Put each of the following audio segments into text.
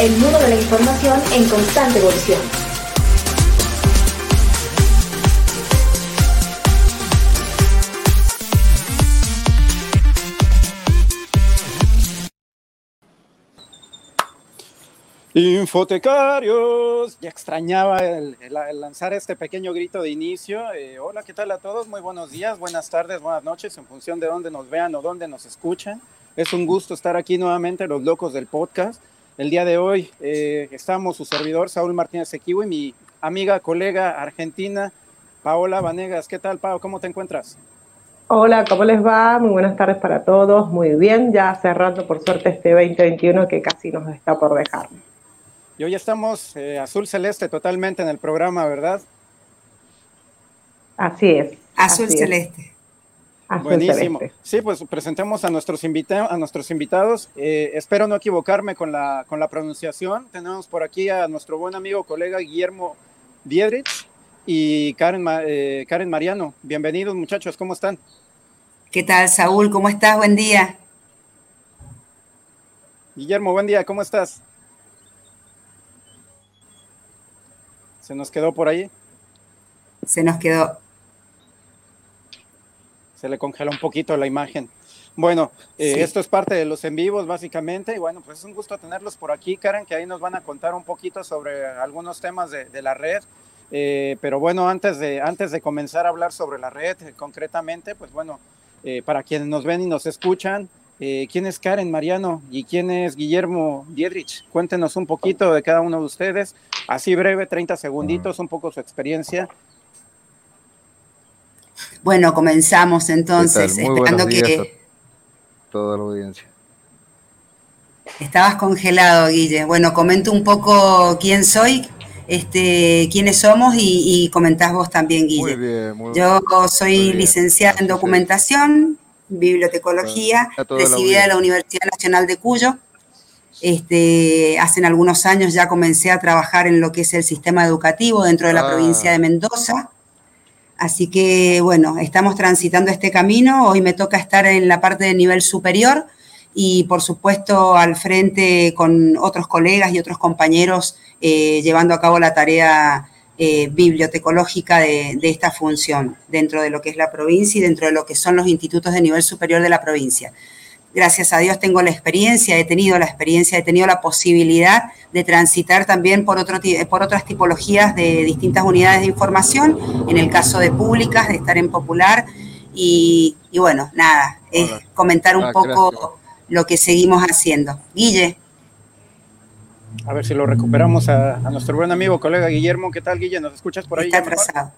el mundo de la información en constante evolución. Infotecarios, ya extrañaba el, lanzar este pequeño grito de inicio. Eh, hola, ¿qué tal a todos? Muy buenos días, buenas tardes, buenas noches, en función de dónde nos vean o dónde nos escuchan. Es un gusto estar aquí nuevamente, los locos del podcast. El día de hoy eh, estamos su servidor Saúl Martínez Equivo y mi amiga, colega argentina, Paola Vanegas. ¿Qué tal, Pao? ¿Cómo te encuentras? Hola, ¿cómo les va? Muy buenas tardes para todos. Muy bien, ya cerrando por suerte este 2021 que casi nos está por dejar. Y hoy estamos eh, azul celeste totalmente en el programa, ¿verdad? Así es. Azul celeste. Buenísimo. Sí, pues presentemos a nuestros, a nuestros invitados. Eh, espero no equivocarme con la, con la pronunciación. Tenemos por aquí a nuestro buen amigo, colega Guillermo Diedrich y Karen, eh, Karen Mariano. Bienvenidos muchachos, ¿cómo están? ¿Qué tal, Saúl? ¿Cómo estás? Buen día. Guillermo, buen día, ¿cómo estás? ¿Se nos quedó por ahí? Se nos quedó. Se le congela un poquito la imagen. Bueno, eh, esto es parte de los en vivos, básicamente. Y bueno, pues es un gusto tenerlos por aquí, Karen, que ahí nos van a contar un poquito sobre algunos temas de, la red. Eh, pero bueno, antes de, antes de comenzar a hablar sobre la red eh, concretamente, pues bueno, para quienes nos ven y nos escuchan, ¿Quién es Karen Mariano y quién es Guillermo Diedrich? Cuéntenos un poquito de cada uno de ustedes, así breve, 30 segunditos, un poco su experiencia. Bueno, comenzamos entonces, esperando que... toda la audiencia. Estabas congelado, Guille. Bueno, comento un poco quién soy, este, quiénes somos y, comentás vos también, Guille. Muy bien, muy Yo soy licenciada en documentación, bibliotecología, recibida de la Universidad Nacional de Cuyo. Este, hace algunos años ya comencé a trabajar en lo que es el sistema educativo dentro de la ah. provincia de Mendoza. Así que, bueno, estamos transitando este camino. Hoy me toca estar en la parte de nivel superior y, por supuesto, al frente con otros colegas y otros compañeros eh, llevando a cabo la tarea eh, bibliotecológica de, esta función dentro de lo que es la provincia y dentro de lo que son los institutos de nivel superior de la provincia. Gracias a Dios tengo la experiencia, he tenido la experiencia, he tenido la posibilidad de transitar también por, otro, por otras tipologías de distintas unidades de información, en el caso de públicas, de estar en popular. Y, bueno, nada, es comentar un ah, poco lo que seguimos haciendo. Guille. A ver si lo recuperamos a, nuestro buen amigo, colega Guillermo. ¿Qué tal, Guille? ¿Nos escuchas por ahí? Está atrasado.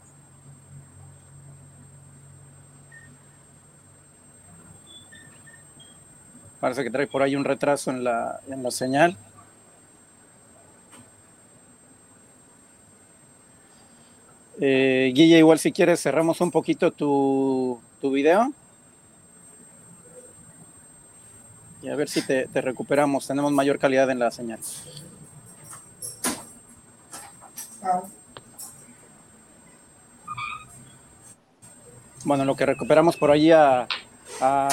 Parece que trae por ahí un retraso en la, en la señal. Eh, Guille, igual si quieres cerramos un poquito tu, tu video. Y a ver si te, recuperamos. Tenemos mayor calidad en la señal. Bueno, lo que recuperamos por allí a,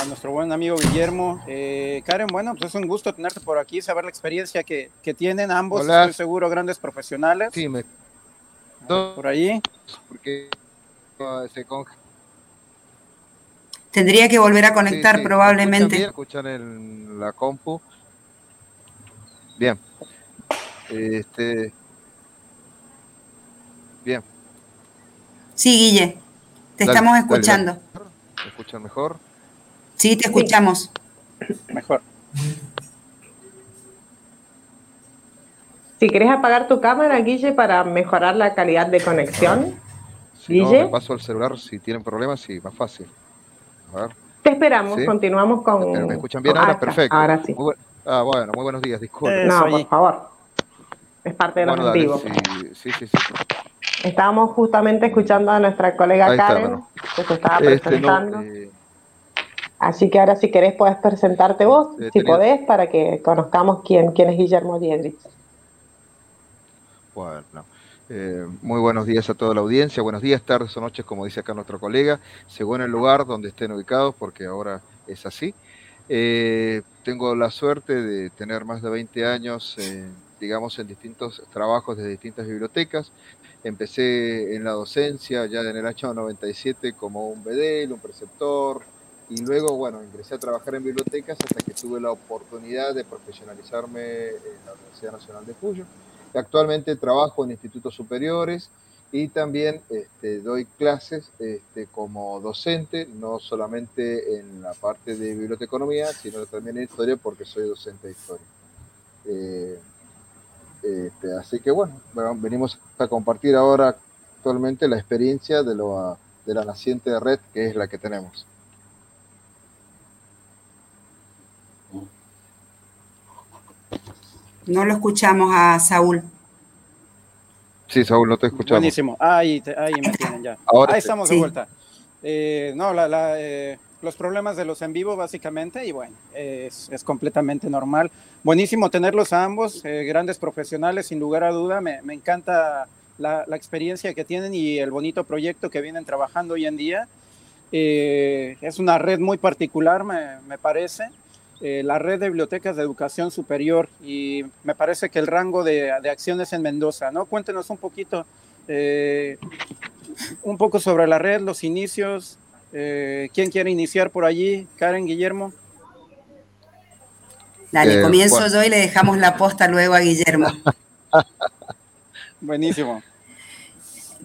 nuestro buen amigo Guillermo. Eh, Karen, bueno, pues es un gusto tenerte por aquí, saber la experiencia que, tienen ambos, estoy seguro, grandes profesionales. Sí, me... por allí. Porque se Tendría que volver a conectar probablemente. Escuchar en la compu. Bien. Este, Bien. Sí, Guille, te estamos escuchando. ¿Me escuchan mejor? Sí, te escuchamos. Mejor. Si querés apagar tu cámara, Guille, para mejorar la calidad de conexión. Guille. No, paso al celular si tienen problemas, sí, más fácil. A ver. Te esperamos, continuamos con. ¿Me escuchan bien ahora? Perfecto. Ahora sí. ah, bueno, muy buenos días, disculpen. no, por favor. Es parte de los bueno, sí, sí, sí. Estábamos justamente escuchando a nuestra colega Karen, que se estaba este, presentando. Eh, Así que ahora si querés podés presentarte vos, eh, si podés, para que conozcamos quién, quién es Guillermo Diedrich. Bueno, eh, muy buenos días a toda la audiencia, buenos días, tardes o noches, como dice acá nuestro colega, según el lugar donde estén ubicados, porque ahora es así. tengo la suerte de tener más de 20 años digamos, en distintos trabajos de distintas bibliotecas. Empecé en la docencia ya en el año 97 como un bedel, un preceptor, y luego, bueno, ingresé a trabajar en bibliotecas hasta que tuve la oportunidad de profesionalizarme en la Universidad Nacional de Cuyo. Actualmente trabajo en institutos superiores y también este, doy clases este, como docente, no solamente en la parte de biblioteconomía, sino también en historia porque soy docente de historia. Eh, este, así que bueno, venimos a compartir ahora actualmente la experiencia de, lo, de la naciente red que es la que tenemos. No lo escuchamos a Saúl. Sí, Saúl, no te escuchamos. Buenísimo. Ahí, ahí me tienen ya. Ahora ahí estamos de vuelta. Eh, no, la, eh, los problemas de los en vivo, básicamente, y bueno, es, es completamente normal. Buenísimo tenerlos a ambos, eh, grandes profesionales, sin lugar a duda. Me, me encanta la, la, experiencia que tienen y el bonito proyecto que vienen trabajando hoy en día. es una red muy particular, me, me parece. Eh, la red de bibliotecas de educación superior y me parece que el rango de, de acciones en Mendoza, ¿no? Cuéntenos un poquito, eh, un poco sobre la red, los inicios, eh, ¿quién quiere iniciar por allí? Karen, Guillermo. Dale, comienzo yo y le dejamos la posta luego a Guillermo. Buenísimo.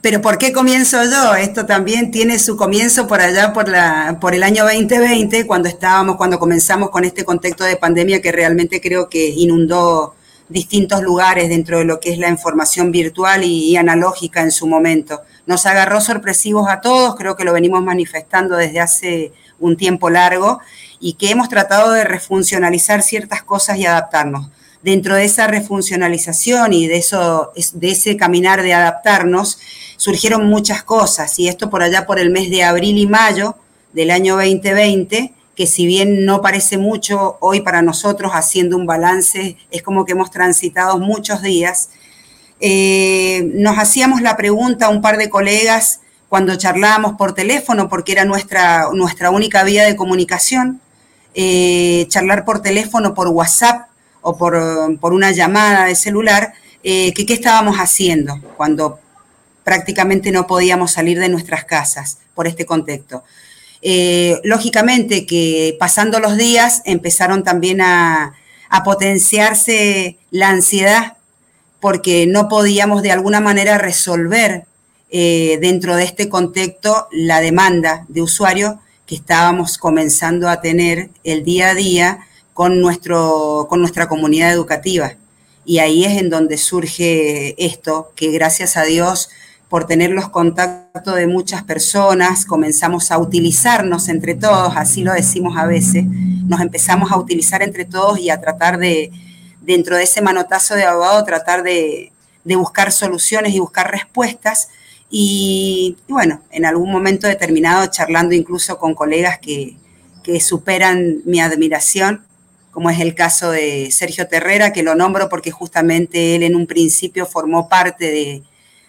Pero ¿por qué comienzo yo? Esto también tiene su comienzo por allá por, la, por el año 2020, cuando estábamos, cuando comenzamos con este contexto de pandemia que realmente creo que inundó distintos lugares dentro de lo que es la información virtual y, y, analógica en su momento. Nos agarró sorpresivos a todos, creo que lo venimos manifestando desde hace un tiempo largo y que hemos tratado de refuncionalizar ciertas cosas y adaptarnos. Dentro de esa refuncionalización y de, eso, de ese caminar de adaptarnos, surgieron muchas cosas. Y esto por allá por el mes de abril y mayo del año 2020, que si bien no parece mucho hoy para nosotros haciendo un balance, es como que hemos transitado muchos días, eh, nos hacíamos la pregunta a un par de colegas cuando charlábamos por teléfono, porque era nuestra, nuestra única vía de comunicación, eh, charlar por teléfono, por WhatsApp o por, por una llamada de celular, eh, que qué estábamos haciendo cuando prácticamente no podíamos salir de nuestras casas por este contexto. Eh, lógicamente que pasando los días empezaron también a, potenciarse la ansiedad porque no podíamos de alguna manera resolver eh, dentro de este contexto la demanda de usuarios que estábamos comenzando a tener el día a día con, nuestro, con nuestra comunidad educativa. Y ahí es en donde surge esto, que gracias a Dios por tener los contactos de muchas personas, comenzamos a utilizarnos entre todos, así lo decimos a veces, nos empezamos a utilizar entre todos y a tratar de, dentro de ese manotazo de abogado, tratar de, buscar soluciones y buscar respuestas. Y, bueno, en algún momento determinado, charlando incluso con colegas que, que superan mi admiración, como es el caso de Sergio Terrera, que lo nombro porque justamente él en un principio formó parte de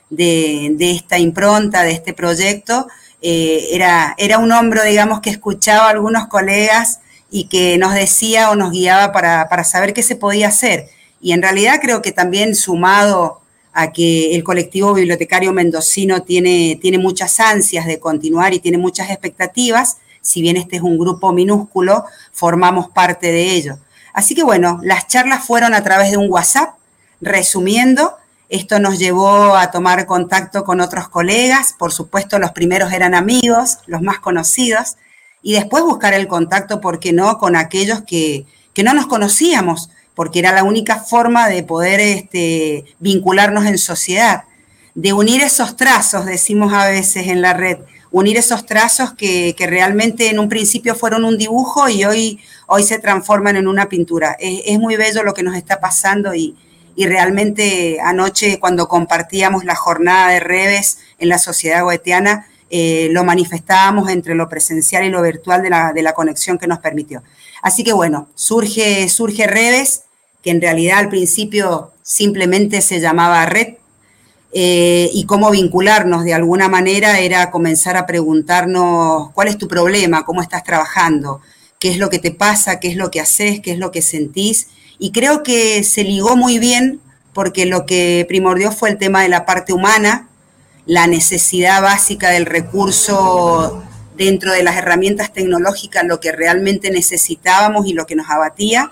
de, esta impronta, de este proyecto, eh, era, era un hombro, digamos, que escuchaba a algunos colegas y que nos decía o nos guiaba para, saber qué se podía hacer. Y en realidad creo que también sumado a que el colectivo bibliotecario mendocino tiene, tiene muchas ansias de continuar y tiene muchas expectativas, si bien este es un grupo minúsculo, formamos parte de ello. Así que bueno, las charlas fueron a través de un WhatsApp, resumiendo, esto nos llevó a tomar contacto con otros colegas, por supuesto los primeros eran amigos, los más conocidos, y después buscar el contacto, ¿por qué no?, con aquellos que, no nos conocíamos, porque era la única forma de poder este, vincularnos en sociedad, de unir esos trazos, decimos a veces en la red, unir esos trazos que, realmente en un principio fueron un dibujo y hoy, hoy se transforman en una pintura. Es, es muy bello lo que nos está pasando y, y realmente anoche cuando compartíamos la jornada de Reves en la sociedad goetiana, eh, lo manifestábamos entre lo presencial y lo virtual de la, de la, conexión que nos permitió. Así que bueno, surge, surge Reves, que en realidad al principio simplemente se llamaba Red, eh, y cómo vincularnos de alguna manera era comenzar a preguntarnos cuál es tu problema, cómo estás trabajando, qué es lo que te pasa, qué es lo que haces, qué es lo que sentís y creo que se ligó muy bien porque lo que primordió fue el tema de la parte humana, la necesidad básica del recurso dentro de las herramientas tecnológicas, lo que realmente necesitábamos y lo que nos abatía.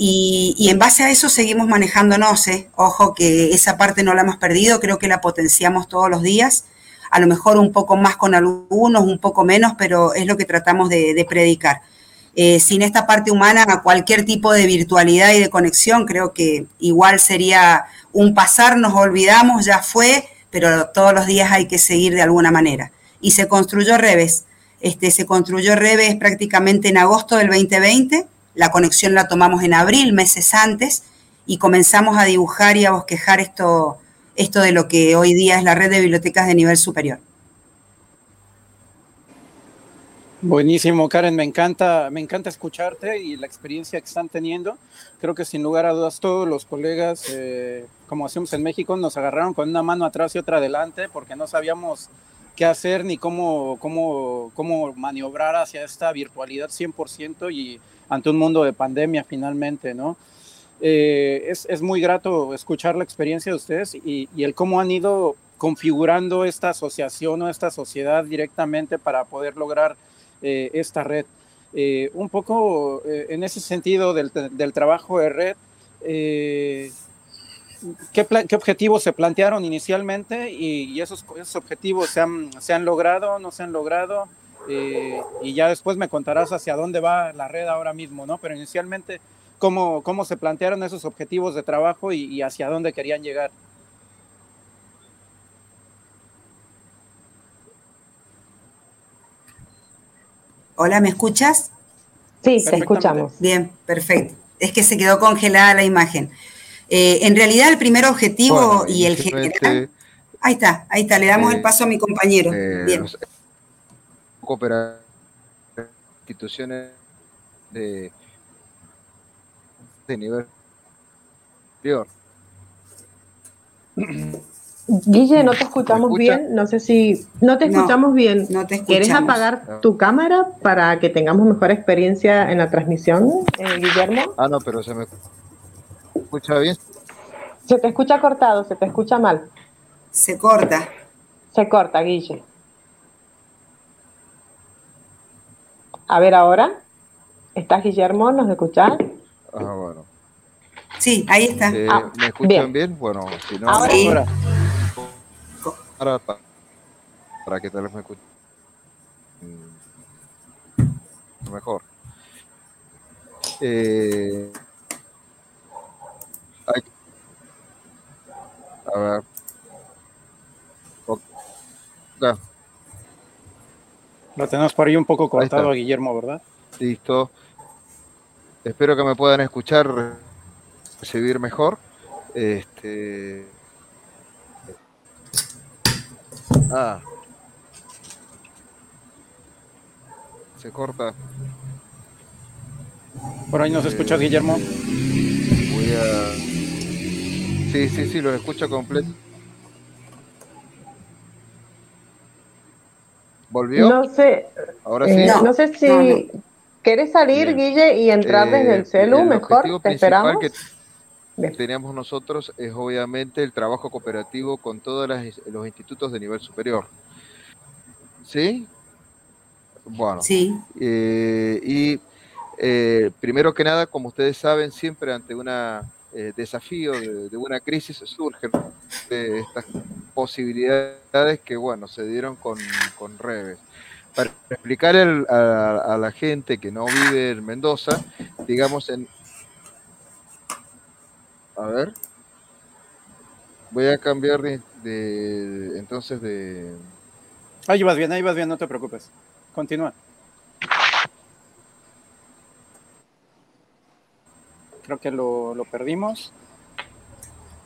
Y, en base a eso seguimos manejándonos. ¿eh? Ojo que esa parte no la hemos perdido, creo que la potenciamos todos los días. A lo mejor un poco más con algunos, un poco menos, pero es lo que tratamos de, predicar. Eh, sin esta parte humana, cualquier tipo de virtualidad y de conexión, creo que igual sería un pasar, nos olvidamos, ya fue, pero todos los días hay que seguir de alguna manera. Y se construyó Reves. Este, se construyó Reves prácticamente en agosto del 2020 la conexión la tomamos en abril, meses antes, y comenzamos a dibujar y a bosquejar esto, esto de lo que hoy día es la red de bibliotecas de nivel superior. Buenísimo, Karen, me encanta, me encanta escucharte y la experiencia que están teniendo. Creo que sin lugar a dudas todos los colegas, eh, como hacemos en México, nos agarraron con una mano atrás y otra adelante porque no sabíamos qué hacer ni cómo, cómo, cómo maniobrar hacia esta virtualidad 100% y ante un mundo de pandemia finalmente, ¿no? Eh, es, es, muy grato escuchar la experiencia de ustedes y, y, el cómo han ido configurando esta asociación o esta sociedad directamente para poder lograr eh, esta red. Eh, un poco en ese sentido del, del, trabajo de red, ¿qué, ¿qué, objetivos se plantearon inicialmente y, y esos, esos, objetivos se han, se han logrado, no se han logrado? Eh, y ya después me contarás hacia dónde va la red ahora mismo, ¿no? Pero inicialmente, ¿cómo, cómo se plantearon esos objetivos de trabajo y, hacia dónde querían llegar? Hola, ¿me escuchas? Sí, te escuchamos. Bien, perfecto. Es que se quedó congelada la imagen. Eh, en realidad, el primer objetivo y el general. Ahí está, ahí está, le damos el eh, paso a mi compañero. Bien cooperar instituciones de, de nivel superior. Guille, no te escuchamos bien, no sé si no te escuchamos bien. No te ¿Quieres apagar tu cámara para que tengamos mejor experiencia en la transmisión, eh, Guillermo? Ah, no, pero se me escucha bien. Se te escucha cortado, se te escucha mal. Se corta. Se corta, Guille. A ver ahora. ¿Estás Guillermo? ¿Nos escuchás? Ah, bueno. Sí, ahí está. Eh, ah, ¿Me escuchan bien. Bueno, si no, ahora, ahora. ahora para, para, que tal vez me escuchen mejor. Eh, hay, a ver. Okay. Lo tenemos por ahí un poco cortado a Guillermo, ¿verdad? Listo. Espero que me puedan escuchar, recibir mejor. Este. Ah. Se corta. Por ahí nos eh, escuchas, Guillermo. Voy a. Sí, sí, sí, los escucho completo. ¿Volvió? No sé. Ahora sí. Eh, no. sé si quieres salir, Guille, y entrar desde el eh, celu, mejor. Te esperamos. Que tenemos nosotros es obviamente el trabajo cooperativo con todos los institutos de nivel superior. ¿Sí? Bueno. Sí. Eh, y primero que nada, como ustedes saben, siempre ante una eh, desafío de, una crisis surgen de estas posibilidades que, bueno, se dieron con, con Reves. Para explicar a, la gente que no vive en Mendoza, digamos en... A ver. Voy a cambiar de, entonces de... Ahí vas bien, ahí vas bien, no te preocupes. Continúa. Creo que lo, perdimos.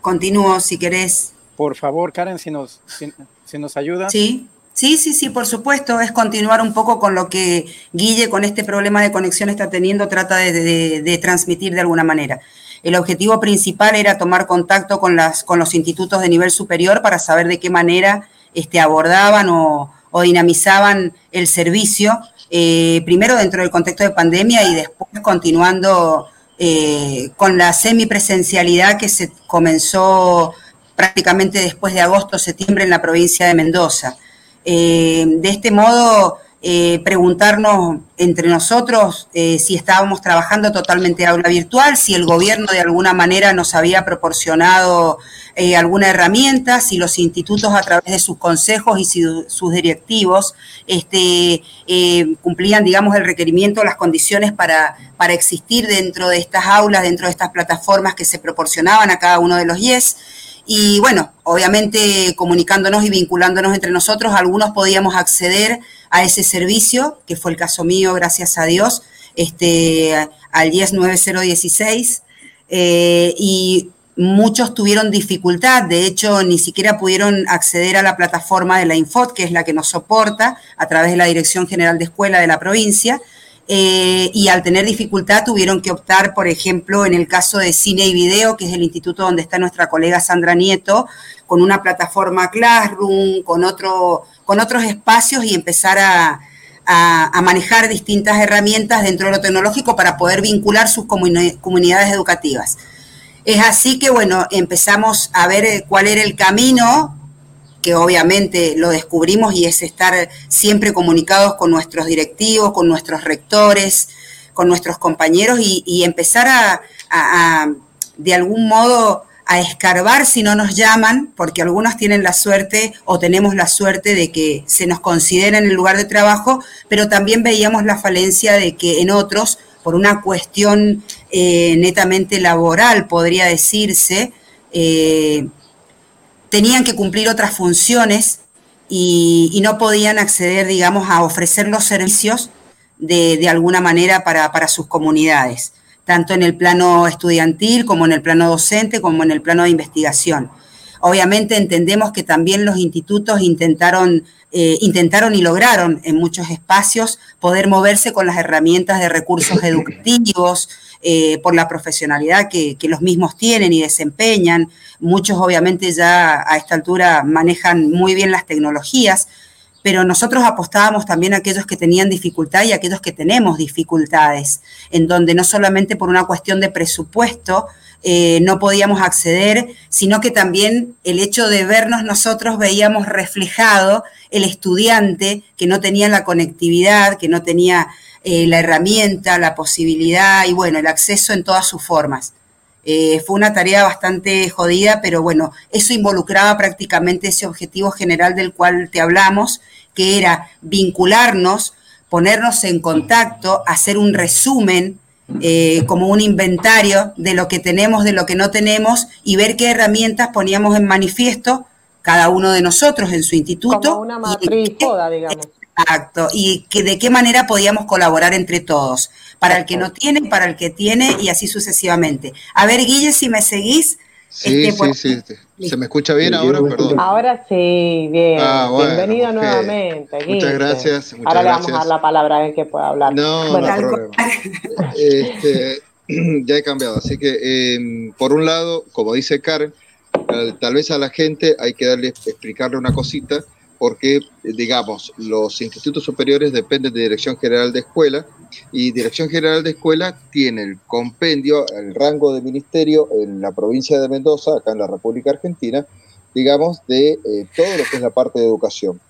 Continúo si querés. Por favor, Karen, si nos, si, nos ayuda. Sí, sí, sí, sí, por supuesto. Es continuar un poco con lo que Guille, con este problema de conexión está teniendo, trata de, transmitir de alguna manera. El objetivo principal era tomar contacto con, las, con los institutos de nivel superior para saber de qué manera este, abordaban o, dinamizaban el servicio, eh, primero dentro del contexto de pandemia y después continuando eh, con la semipresencialidad que se comenzó prácticamente después de agosto, septiembre en la provincia de Mendoza. Eh, de este modo, eh, preguntarnos entre nosotros eh, si estábamos trabajando totalmente aula virtual, si el gobierno de alguna manera nos había proporcionado alguna herramienta, si los institutos a través de sus consejos y sus directivos este, cumplían, digamos, el requerimiento, las condiciones para, para existir dentro de estas aulas, dentro de estas plataformas que se proporcionaban a cada uno de los IES. Y bueno, obviamente comunicándonos y vinculándonos entre nosotros, algunos podíamos acceder a ese servicio, que fue el caso mío, gracias a Dios, este, al 109016, eh, y muchos tuvieron dificultad, de hecho ni siquiera pudieron acceder a la plataforma de la Infot, que es la que nos soporta a través de la Dirección General de Escuela de la provincia, eh, y al tener dificultad tuvieron que optar, por ejemplo, en el caso de cine y video, que es el instituto donde está nuestra colega Sandra Nieto, con una plataforma Classroom, con, otro, con otros espacios y empezar a, manejar distintas herramientas dentro de lo tecnológico para poder vincular sus comunidades educativas. Es así que, bueno, empezamos a ver eh, cuál era el camino que obviamente lo descubrimos y es estar siempre comunicados con nuestros directivos, con nuestros rectores, con nuestros compañeros y, empezar a, de algún modo, a escarbar si no nos llaman, porque algunos tienen la suerte o tenemos la suerte de que se nos considera en el lugar de trabajo, pero también veíamos la falencia de que en otros, por una cuestión eh, netamente laboral, podría decirse, eh, tenían que cumplir otras funciones y, no podían acceder, digamos, a ofrecer los servicios de, alguna manera para, sus comunidades, tanto en el plano estudiantil como en el plano docente, como en el plano de investigación. Obviamente entendemos que también los institutos intentaron, eh, intentaron y lograron en muchos espacios poder moverse con las herramientas de recursos educativos, eh, por la profesionalidad que, los mismos tienen y desempeñan. Muchos obviamente ya a esta altura manejan muy bien las tecnologías, pero nosotros apostábamos también a aquellos que tenían dificultad y a aquellos que tenemos dificultades, en donde no solamente por una cuestión de presupuesto eh, no podíamos acceder, sino que también el hecho de vernos nosotros veíamos reflejado el estudiante que no tenía la conectividad, que no tenía eh, la herramienta, la posibilidad y bueno, el acceso en todas sus formas. Eh, fue una tarea bastante jodida, pero bueno, eso involucraba prácticamente ese objetivo general del cual te hablamos, que era vincularnos, ponernos en contacto, hacer un resumen, eh, como un inventario de lo que tenemos, de lo que no tenemos, y ver qué herramientas poníamos en manifiesto cada uno de nosotros en su instituto. Como una matriz toda, digamos. Exacto, y que de qué manera podíamos colaborar entre todos, para el que no tiene, para el que tiene y así sucesivamente. A ver, Guille, si me seguís. Sí, este, sí, sí. ¿Se me escucha bien ahora? Perdón. Ahora sí, bien. Ah, Bienvenido nuevamente. Guille. Muchas gracias. Muchas ahora le vamos a dar la palabra a él que pueda hablar. No, no hay problema. Este, ya he cambiado, así que em, por un lado, como dice Karen, tal vez a la gente hay que darle, explicarle una cosita porque, digamos, los institutos superiores dependen de Dirección General de Escuela y Dirección General de Escuela tiene el compendio, el rango de ministerio en la provincia de Mendoza, acá en la República Argentina, digamos, de eh, todo lo que es la parte de educación.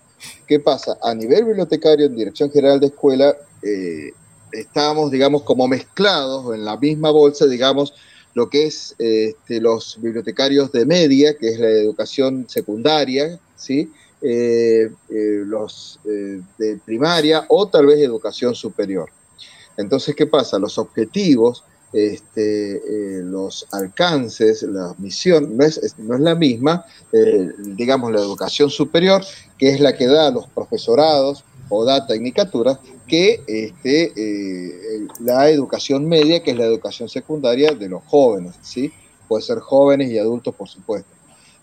¿Qué pasa? A nivel bibliotecario en Dirección General de Escuela, eh, estábamos, digamos, como mezclados en la misma bolsa, digamos, lo que es este, los bibliotecarios de media, que es la educación secundaria, ¿sí? Eh, eh, los eh, de primaria o tal vez educación superior. Entonces, ¿qué pasa? Los objetivos, este, los alcances, la misión, no es, no es la misma, digamos, la educación superior, que es la que da los profesorados o da tecnicatura, que este, la educación media, que es la educación secundaria de los jóvenes, ¿sí? Puede ser jóvenes y adultos, por supuesto.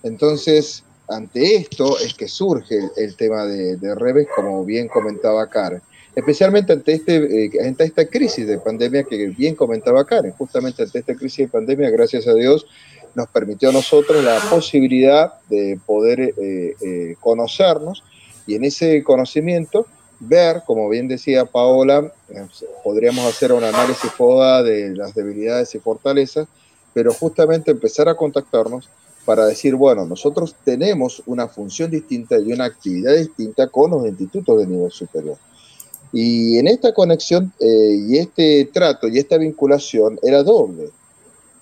Entonces, ante esto es que surge el, tema de, de, como bien comentaba Karen. Especialmente ante, este, eh, ante esta crisis de pandemia que bien comentaba Karen. Justamente ante esta crisis de pandemia, gracias a Dios, nos permitió a nosotros la posibilidad de poder eh, eh, conocernos y en ese conocimiento ver, como bien decía Paola, eh, podríamos hacer un análisis FODA de las debilidades y fortalezas, pero justamente empezar a contactarnos para decir, bueno, nosotros tenemos una función distinta y una actividad distinta con los institutos de nivel superior. Y en esta conexión eh, y este trato y esta vinculación era doble,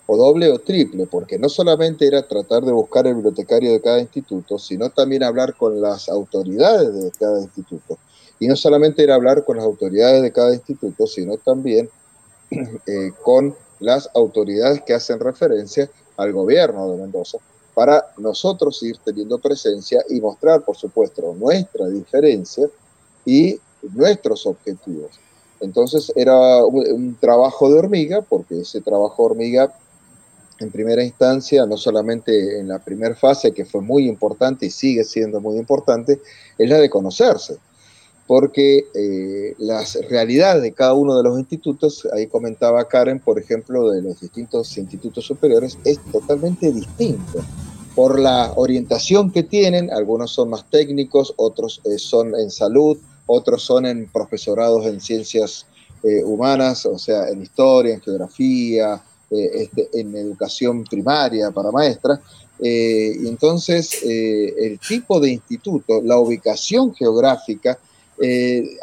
o doble o triple, porque no solamente era tratar de buscar el bibliotecario de cada instituto, sino también hablar con las autoridades de cada instituto. Y no solamente era hablar con las autoridades de cada instituto, sino también eh, con las autoridades que hacen referencia al gobierno de Mendoza, para nosotros ir teniendo presencia y mostrar, por supuesto, nuestra diferencia y nuestros objetivos. Entonces era un, trabajo de hormiga, porque ese trabajo de hormiga, en primera instancia, no solamente en la primera fase, que fue muy importante y sigue siendo muy importante, es la de conocerse, porque eh, las realidades de cada uno de los institutos, ahí comentaba Karen, por ejemplo, de los distintos institutos superiores, es totalmente distinto por la orientación que tienen, algunos son más técnicos, otros eh, son en salud, otros son en profesorados en ciencias eh, humanas, o sea, en historia, en geografía, eh, este, en educación primaria para maestras. Eh, entonces el tipo de instituto, la ubicación geográfica,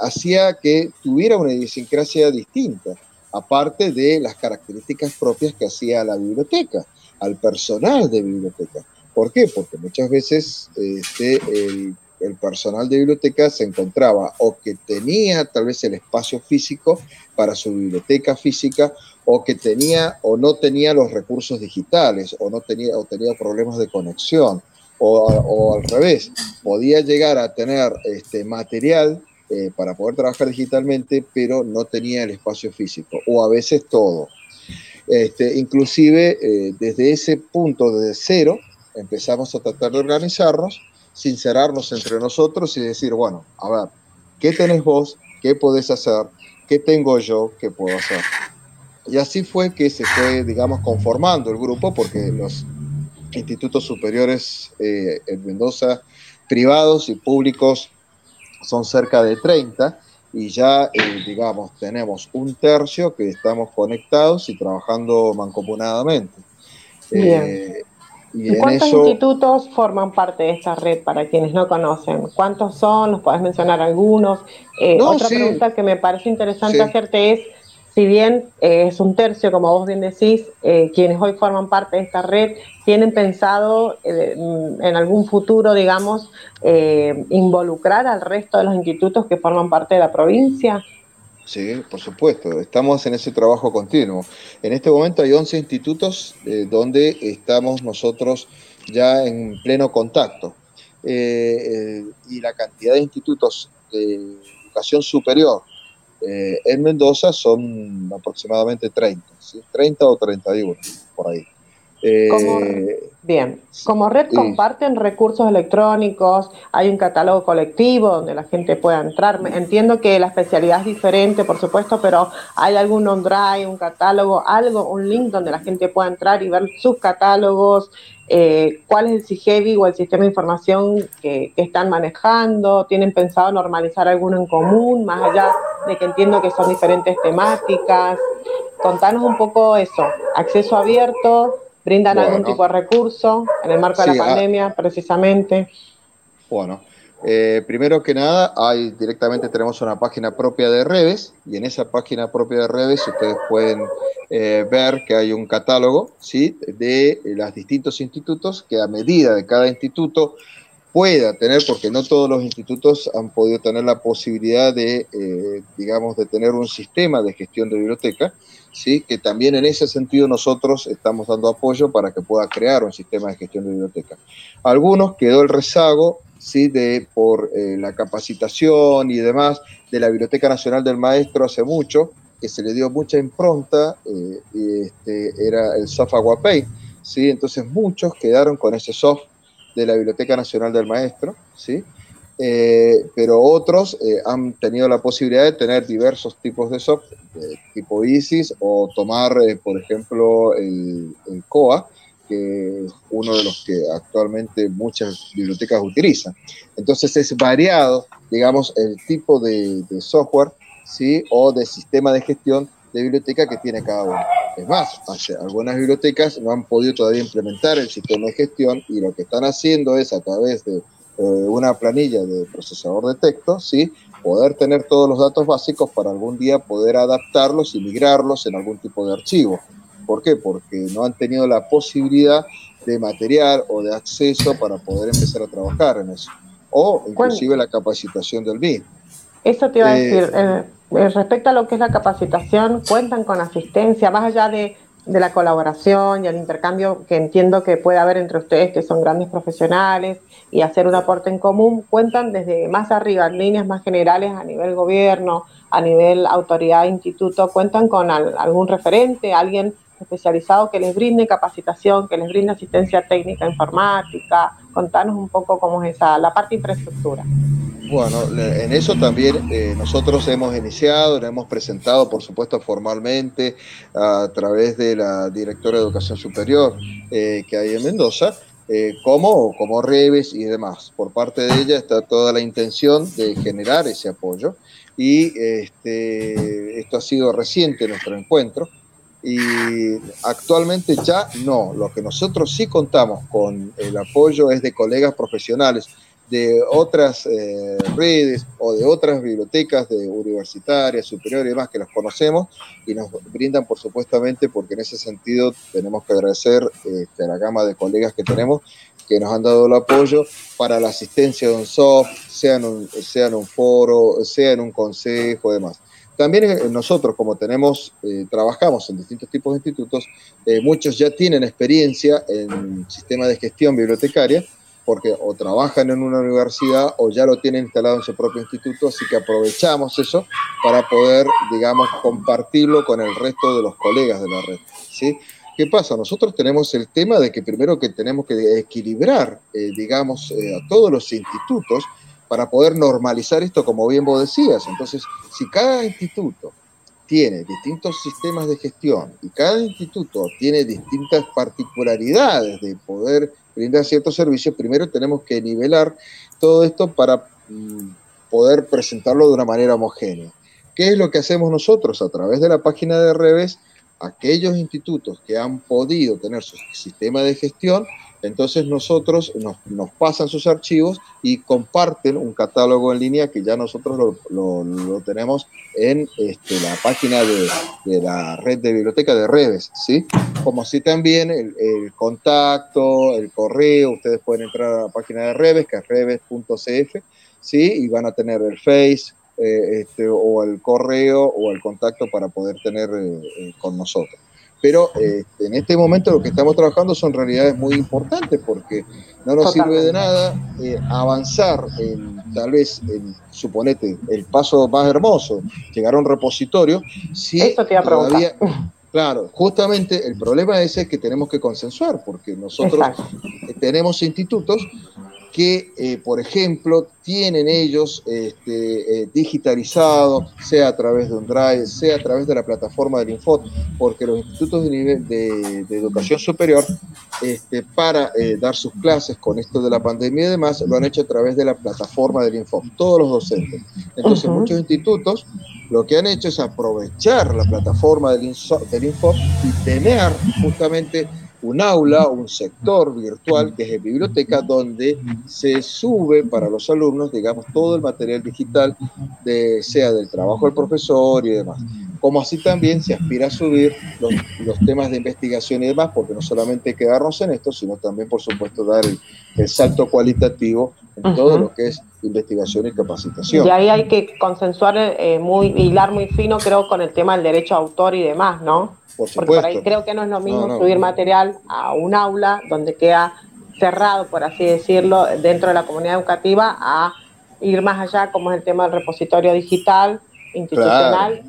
hacía que tuviera una idiosincrasia distinta, aparte de las características propias que hacía la biblioteca, al personal de biblioteca. ¿Por qué? Porque muchas veces este, el el personal de biblioteca se encontraba o que tenía tal vez el espacio físico para su biblioteca física o que tenía o no tenía los recursos digitales o no tenía o tenía problemas de conexión o, al revés podía llegar a tener este material eh, para poder trabajar digitalmente pero no tenía el espacio físico o a veces todo este, inclusive eh, desde ese punto de cero empezamos a tratar de organizarnos sincerarnos entre nosotros y decir, bueno, a ver, ¿qué tenés vos? ¿Qué podés hacer? ¿Qué tengo yo? ¿Qué puedo hacer? Y así fue que se fue, digamos, conformando el grupo, porque los institutos superiores eh, en Mendoza, privados y públicos, son cerca de 30, y ya, eh, digamos, tenemos un tercio que estamos conectados y trabajando mancomunadamente. Eh, ¿Cuántos institutos forman parte de esta red para quienes no conocen? ¿Cuántos son? ¿Los podés mencionar algunos? Otra pregunta que me parece interesante hacerte es, si bien eh, es un tercio, como vos bien decís, eh, quienes hoy forman parte de esta red, ¿tienen pensado en algún futuro, digamos, involucrar al resto de los institutos que forman parte de la provincia? Sí, por supuesto, estamos en ese trabajo continuo. En este momento hay 11 institutos eh, donde estamos nosotros ya en pleno contacto. Eh, eh, y la cantidad de institutos de educación superior en Mendoza son aproximadamente 30, 30 o 31, por ahí. Como, bien, como red comparten recursos electrónicos, hay un catálogo colectivo donde la gente pueda entrar. Entiendo que la especialidad es diferente, por supuesto, pero hay algún on-drive, un catálogo, algo, un link donde la gente pueda entrar y ver sus catálogos, eh, cuál es el CIGEVI o el sistema de información que, que, están manejando, tienen pensado normalizar alguno en común, más allá de que entiendo que son diferentes temáticas. Contanos un poco eso, acceso abierto, ¿Brindan algún tipo de recurso en el marco de la ah. pandemia, precisamente? Bueno, eh, primero que nada, hay, directamente tenemos una página propia de Reves y en esa página propia de Reves ustedes pueden eh, ver que hay un catálogo ¿sí? de los distintos institutos que a medida de cada instituto pueda tener, porque no todos los institutos han podido tener la posibilidad de, eh, digamos, de tener un sistema de gestión de biblioteca, ¿sí? que también en ese sentido nosotros estamos dando apoyo para que pueda crear un sistema de gestión de biblioteca. algunos quedó el rezago ¿sí? de, por eh, la capacitación y demás de la Biblioteca Nacional del Maestro hace mucho, que se le dio mucha impronta, eh, y este, era el soft Aguapay, ¿sí? entonces muchos quedaron con ese soft de la Biblioteca Nacional del Maestro, ¿sí? Eh, pero otros eh, han tenido la posibilidad de tener diversos tipos de software, tipo ISIS, o tomar, eh, por ejemplo, el, COA, que es uno de los que actualmente muchas bibliotecas utilizan. Entonces es variado, digamos, el tipo de, software ¿sí? o de sistema de gestión de biblioteca que tiene cada uno. Es más, algunas bibliotecas no han podido todavía implementar el sistema de gestión y lo que están haciendo es a través de eh, una planilla de procesador de texto, ¿sí? poder tener todos los datos básicos para algún día poder adaptarlos y migrarlos en algún tipo de archivo. ¿Por qué? Porque no han tenido la posibilidad de material o de acceso para poder empezar a trabajar en eso. O inclusive la capacitación del BIM. Eso te iba a eh, decir. Eh, respecto a lo que es la capacitación, ¿cuentan con asistencia? Más allá de de la colaboración y el intercambio que entiendo que puede haber entre ustedes, que son grandes profesionales, y hacer un aporte en común, cuentan desde más arriba, líneas más generales, a nivel gobierno, a nivel autoridad, instituto, cuentan con algún referente, alguien especializado que les brinde capacitación, que les brinde asistencia técnica informática. Contanos un poco cómo es esa, la parte infraestructura. Bueno, en eso también eh, nosotros hemos iniciado, lo hemos presentado, por supuesto, formalmente a través de la directora de Educación Superior eh, que hay en Mendoza, eh, como, como Reves y demás. Por parte de ella está toda la intención de generar ese apoyo y este, esto ha sido reciente nuestro encuentro y actualmente ya no. Lo que nosotros sí contamos con el apoyo es de colegas profesionales de otras eh, redes o de otras bibliotecas de universitarias, superiores y demás que las conocemos y nos brindan, por supuestamente, porque en ese sentido tenemos que agradecer este, a la gama de colegas que tenemos que nos han dado el apoyo para la asistencia de un soft, sea en un, sea en un foro, sea en un consejo y demás. También eh, nosotros, como tenemos, eh, trabajamos en distintos tipos de institutos, muchos ya tienen experiencia en sistema de gestión bibliotecaria, porque o trabajan en una universidad o ya lo tienen instalado en su propio instituto, así que aprovechamos eso para poder, digamos, compartirlo con el resto de los colegas de la red. ¿sí? ¿Qué pasa? Nosotros tenemos el tema de que primero que tenemos que equilibrar, eh, digamos, eh, a todos los institutos para poder normalizar esto, como bien vos decías. Entonces, si cada instituto tiene distintos sistemas de gestión y cada instituto tiene distintas particularidades de poder brindar ciertos servicios, primero tenemos que nivelar todo esto para mm, poder presentarlo de una manera homogénea. ¿Qué es lo que hacemos nosotros a través de la página de Reves? Aquellos institutos que han podido tener su sistema de gestión entonces nosotros nos, pasan sus archivos y comparten un catálogo en línea que ya nosotros lo, tenemos en este, la página de, la red de biblioteca de Reves, ¿sí? Como así también el, contacto, el correo, ustedes pueden entrar a la página de Reves, que es reves.cf, ¿sí? Y van a tener el Face, eh, este, o el correo o el contacto para poder tener eh, eh, con nosotros pero este, en este momento lo que estamos trabajando son realidades muy importantes porque no nos sirve de nada eh, avanzar en tal vez, en, suponete, el paso más hermoso, llegar a un repositorio, si Eso te todavía... Claro, justamente el problema ese es que tenemos que consensuar, porque nosotros tenemos institutos que, eh, por ejemplo, tienen ellos este, eh, digitalizado, sea a través de un drive, sea a través de la plataforma del Infot, porque los institutos de, nivel de, educación superior, este, para eh, dar sus clases con esto de la pandemia y demás, lo han hecho a través de la plataforma del Infot, todos los docentes. Entonces, muchos institutos lo que han hecho es aprovechar la plataforma del, del Infot y tener justamente un aula, un sector virtual que es la biblioteca, donde se sube para los alumnos, digamos, todo el material digital, de, sea del trabajo del profesor y demás. Como así también se aspira a subir los, temas de investigación y demás, porque no solamente quedarnos en esto, sino también, por supuesto, dar el, salto cualitativo en todo lo que es investigación y capacitación. Y ahí hay que consensuar, eh, muy, hilar muy fino, creo, con el tema del derecho a autor y demás, ¿no? Porque por ahí creo que no es lo mismo subir material a un aula donde queda cerrado, por así decirlo, dentro de la comunidad educativa, a ir más allá, como es el tema del repositorio digital, institucional.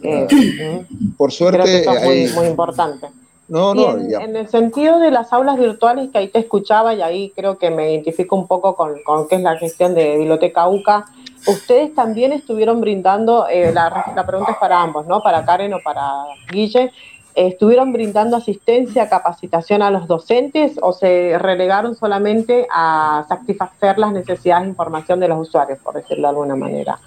por suerte, es muy, importante. No, no, en, el sentido de las aulas virtuales que ahí te escuchaba y ahí creo que me identifico un poco con, con qué es la gestión de Biblioteca UCA, ustedes también estuvieron brindando, eh, la, la pregunta es para ambos, ¿no? Para Karen o para Guille, ¿estuvieron brindando asistencia, capacitación a los docentes o se relegaron solamente a satisfacer las necesidades de información de los usuarios, por decirlo de alguna manera?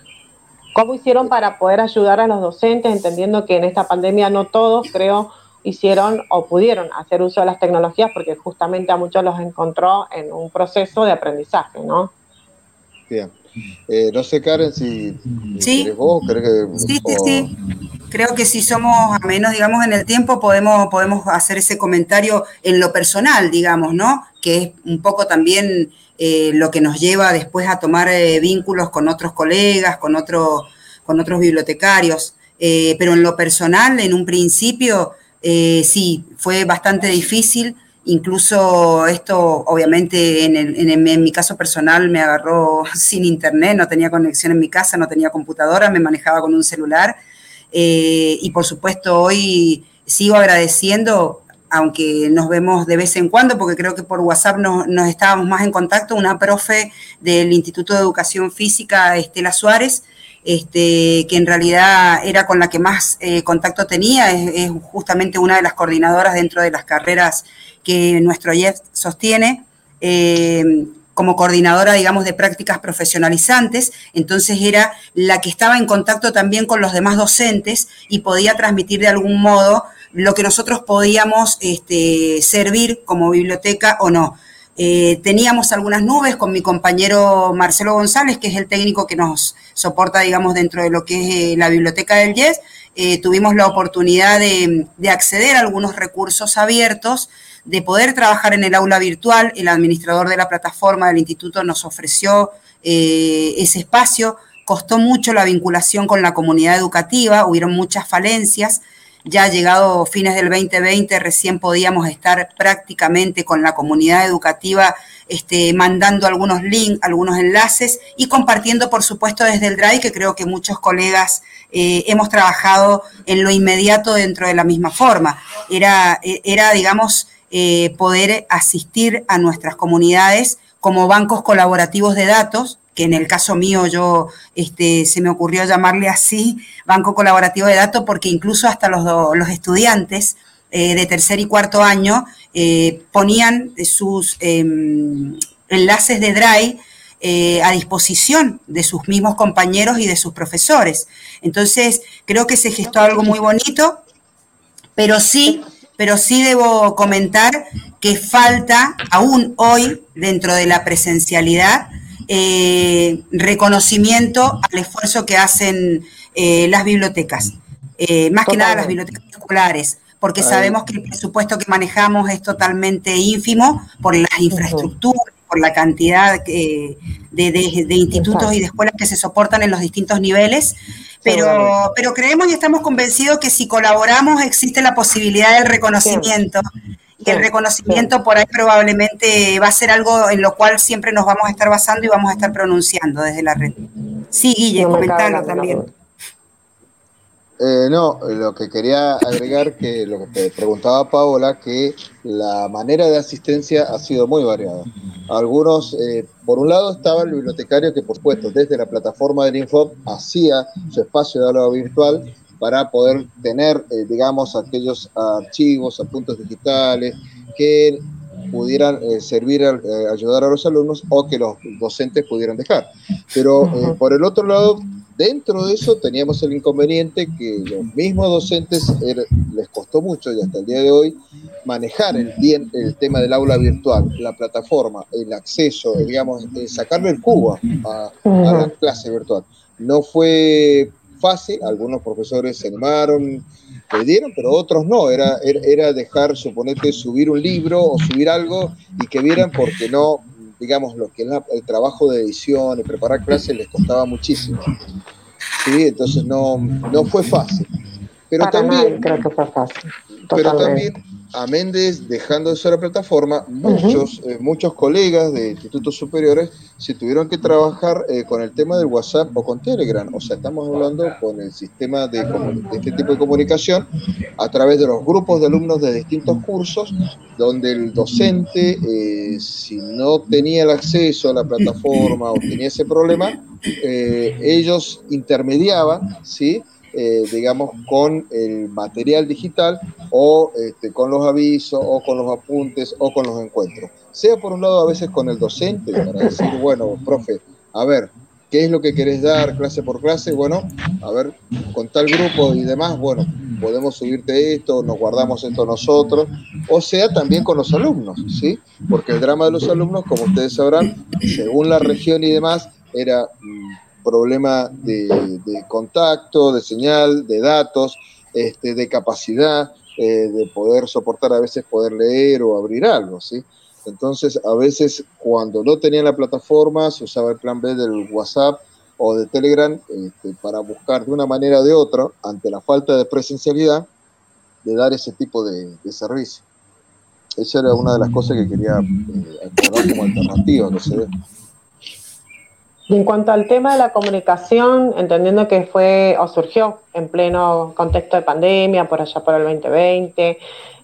¿Cómo hicieron para poder ayudar a los docentes, entendiendo que en esta pandemia no todos, creo, hicieron o pudieron hacer uso de las tecnologías porque justamente a muchos los encontró en un proceso de aprendizaje, ¿no? Bien. Eh, no sé, Karen, si ¿Sí? vos, ¿crees que, sí, sí, sí. Creo que si somos a menos, digamos, en el tiempo, podemos, podemos hacer ese comentario en lo personal, digamos, ¿no? Que es un poco también eh, lo que nos lleva después a tomar eh, vínculos con otros colegas, con, otro, con otros bibliotecarios. pero en lo personal, en un principio, sí, fue bastante difícil Incluso esto, obviamente, en, mi caso personal me agarró sin internet, no tenía conexión en mi casa, no tenía computadora, me manejaba con un celular. Eh, y por supuesto, hoy sigo agradeciendo, aunque nos vemos de vez en cuando, porque creo que por WhatsApp nos, estábamos más en contacto, una profe del Instituto de Educación Física, Estela Suárez, este, que en realidad era con la que más eh, contacto tenía, es, justamente una de las coordinadoras dentro de las carreras que nuestro IEF sostiene. Eh, como coordinadora, digamos, de prácticas profesionalizantes, entonces era la que estaba en contacto también con los demás docentes y podía transmitir de algún modo lo que nosotros podíamos este, servir como biblioteca o no. Eh, teníamos algunas nubes con mi compañero Marcelo González, que es el técnico que nos soporta, digamos, dentro de lo que es eh, la biblioteca del YES. tuvimos la oportunidad de, de acceder a algunos recursos abiertos de poder trabajar en el aula virtual. El administrador de la plataforma del instituto nos ofreció eh, ese espacio. Costó mucho la vinculación con la comunidad educativa, hubieron muchas falencias. Ya llegado fines del 2020, recién podíamos estar prácticamente con la comunidad educativa este, mandando algunos links, algunos enlaces y compartiendo, por supuesto, desde el Drive, que creo que muchos colegas eh, hemos trabajado en lo inmediato dentro de la misma forma. Era, era digamos, eh, poder asistir a nuestras comunidades como bancos colaborativos de datos, que en el caso mío yo este, se me ocurrió llamarle así, banco colaborativo de datos, porque incluso hasta los, los estudiantes eh, de tercer y cuarto año eh, ponían sus em, enlaces de Drive a disposición de sus mismos compañeros y de sus profesores. Entonces, creo que se gestó algo muy bonito, pero sí pero sí debo comentar que falta aún hoy, dentro de la presencialidad, eh, reconocimiento al esfuerzo que hacen eh, las bibliotecas, eh, más que nada las bibliotecas escolares, porque sabemos que el presupuesto que manejamos es totalmente ínfimo por las infraestructuras, por la cantidad de, institutos y de escuelas que se soportan en los distintos niveles, pero, pero creemos y estamos convencidos que si colaboramos existe la posibilidad del reconocimiento. Y el reconocimiento por ahí probablemente va a ser algo en lo cual siempre nos vamos a estar basando y vamos a estar pronunciando desde la red. Sí, Guille, comentalo también. Eh, no, lo que quería agregar, que lo que te preguntaba Paola, que la manera de asistencia ha sido muy variada. Algunos, eh, por un lado estaba el bibliotecario que, por supuesto, desde la plataforma del Info hacía su espacio de aula virtual para poder tener, eh, digamos, aquellos archivos, apuntes digitales que pudieran servir, a, ayudar a los alumnos o que los docentes pudieran dejar. Pero por el otro lado, Dentro de eso teníamos el inconveniente que los mismos docentes les costó mucho y hasta el día de hoy manejar el, bien, el tema del aula virtual, la plataforma, el acceso, digamos, sacarle el cubo a, la clase virtual. No fue fácil, algunos profesores se animaron, dieron, pero otros no, era, era dejar, suponete, subir un libro o subir algo y que vieran porque no, digamos, lo que es el trabajo de edición y preparar clases les costaba muchísimo. Sí, entonces no, no fue fácil. Pero también, creo que fue fácil. Pero también, a Méndez, dejando de ser la plataforma, muchos, eh, muchos colegas de institutos superiores se tuvieron que trabajar eh, con el tema del WhatsApp o con Telegram. O sea, estamos hablando con el sistema de, este tipo de comunicación a través de los grupos de alumnos de distintos cursos, donde el docente, eh, si no tenía el acceso a la plataforma o tenía ese problema, ellos intermediaban, ¿sí? Eh, digamos, con el material digital o este, con los avisos o con los apuntes o con los encuentros. Sea por un lado a veces con el docente para decir, bueno, profe, a ver, ¿qué es lo que querés dar clase por clase? Bueno, a ver, con tal grupo y demás, bueno, podemos subirte esto, nos guardamos esto nosotros, o sea, también con los alumnos, ¿sí? Porque el drama de los alumnos, como ustedes sabrán, según la región y demás, era problema de, contacto, de señal, de datos, este, de capacidad, eh, de poder soportar a veces poder leer o abrir algo, ¿sí? Entonces, a veces cuando no tenían la plataforma, se usaba el plan B del WhatsApp o de Telegram este, para buscar de una manera o de otra, ante la falta de presencialidad, de dar ese tipo de, servicio. Esa era una de las cosas que quería eh, como alternativa, no se ve. En cuanto al tema de la comunicación, entendiendo que fue o surgió en pleno contexto de pandemia, por allá por el 2020,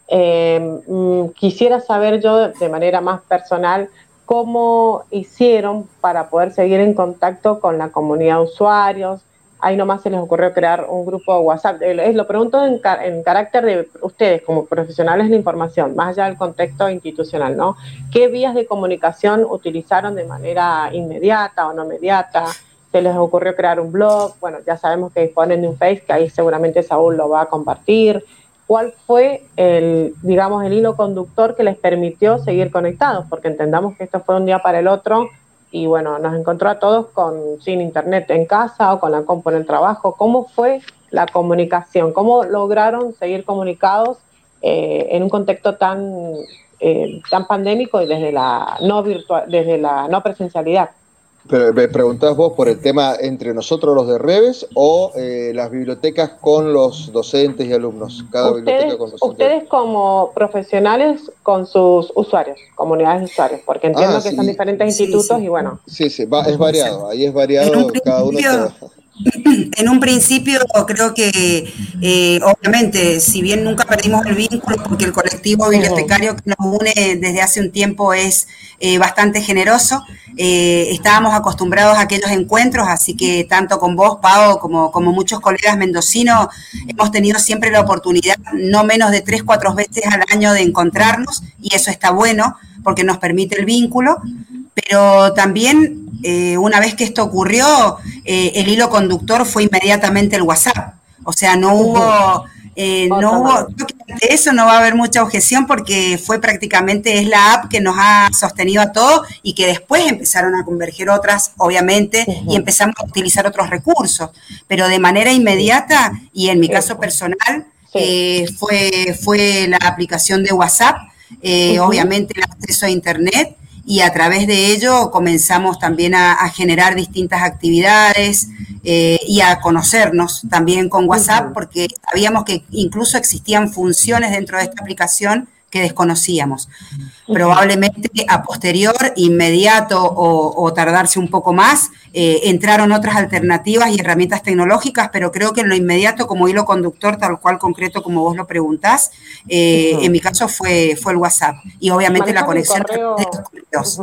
eh, mm, quisiera saber yo de manera más personal cómo hicieron para poder seguir en contacto con la comunidad de usuarios, ahí nomás se les ocurrió crear un grupo de WhatsApp. Eh, lo pregunto en, carácter de ustedes como profesionales de información, más allá del contexto institucional, ¿no? ¿Qué vías de comunicación utilizaron de manera inmediata o no inmediata? ¿Se les ocurrió crear un blog? Bueno, ya sabemos que disponen de un Face, que ahí seguramente Saúl lo va a compartir. ¿Cuál fue el, digamos, el hilo conductor que les permitió seguir conectados? Porque entendamos que esto fue un día para el otro y bueno, nos encontró a todos con sin internet en casa o con la compu en el trabajo. ¿Cómo fue la comunicación? ¿Cómo lograron seguir comunicados eh, en un contexto tan, eh, tan pandémico y desde la no virtual, desde la no presencialidad? Pero me preguntás vos por el tema entre nosotros los de Reves o eh, las bibliotecas con los docentes y alumnos, cada biblioteca con Ustedes como profesionales con sus usuarios, comunidades de usuarios, porque entiendo ah, que son diferentes institutos y bueno. Sí, sí, es variado, ahí es variado, cada uno En un principio creo que, eh, obviamente, si bien nunca perdimos el vínculo, porque el colectivo bibliotecario que nos une desde hace un tiempo es eh, bastante generoso, eh, estábamos acostumbrados a aquellos encuentros, así que tanto con vos, Pau, como, como muchos colegas mendocinos, hemos tenido siempre la oportunidad, no menos de tres, cuatro veces al año, de encontrarnos, y eso está bueno, porque nos permite el vínculo, pero también eh, una vez que esto ocurrió, eh, el hilo conductor fue inmediatamente el WhatsApp. O sea, no hubo, eh, no hubo, de eso no va a haber mucha objeción porque fue prácticamente, es la app que nos ha sostenido a todos y que después empezaron a converger otras, obviamente, y empezamos a utilizar otros recursos. Pero de manera inmediata, y en mi caso personal, fue, fue la aplicación de WhatsApp, obviamente el acceso a Internet y a través de ello comenzamos también a, generar distintas actividades eh, y a conocernos también con WhatsApp porque sabíamos que incluso existían funciones dentro de esta aplicación que desconocíamos. Probablemente a posterior, inmediato o, tardarse un poco más, eh, entraron otras alternativas y herramientas tecnológicas, pero creo que en lo inmediato, como hilo conductor, tal cual concreto como vos lo preguntás, eh, en mi caso fue, fue el WhatsApp. Y obviamente la conexión de los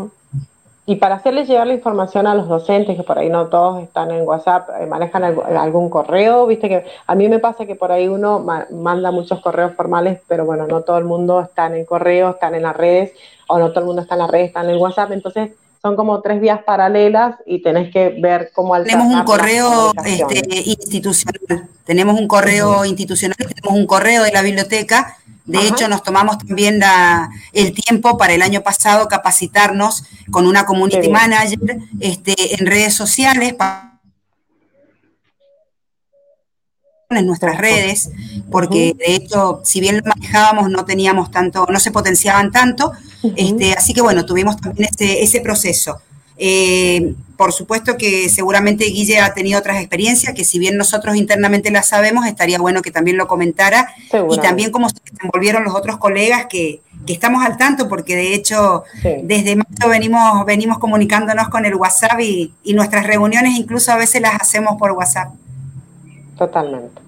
y para hacerles llegar la información a los docentes, que por ahí no todos están en WhatsApp, eh, manejan algún correo, viste que a mí me pasa que por ahí uno manda muchos correos formales, pero bueno, no todo el mundo está en el correo, están en las redes, o no todo el mundo está en las redes, está en el WhatsApp, entonces son como tres vías paralelas y tenés que ver cómo Tenemos un correo este, institucional, tenemos un correo institucional, tenemos un correo de la biblioteca. De hecho, nos tomamos también el tiempo para el año pasado capacitarnos con una community manager este, en redes sociales en nuestras redes, porque de hecho, si bien lo manejábamos, no teníamos tanto, no se potenciaban tanto, este, así que bueno, tuvimos también ese, ese proceso. Eh, por supuesto que seguramente Guille ha tenido otras experiencias que si bien nosotros internamente las sabemos, estaría bueno que también lo comentara y también cómo se desenvolvieron los otros colegas que, estamos al tanto porque de hecho desde mayo venimos, venimos comunicándonos con el WhatsApp y, nuestras reuniones incluso a veces las hacemos por WhatsApp. Totalmente.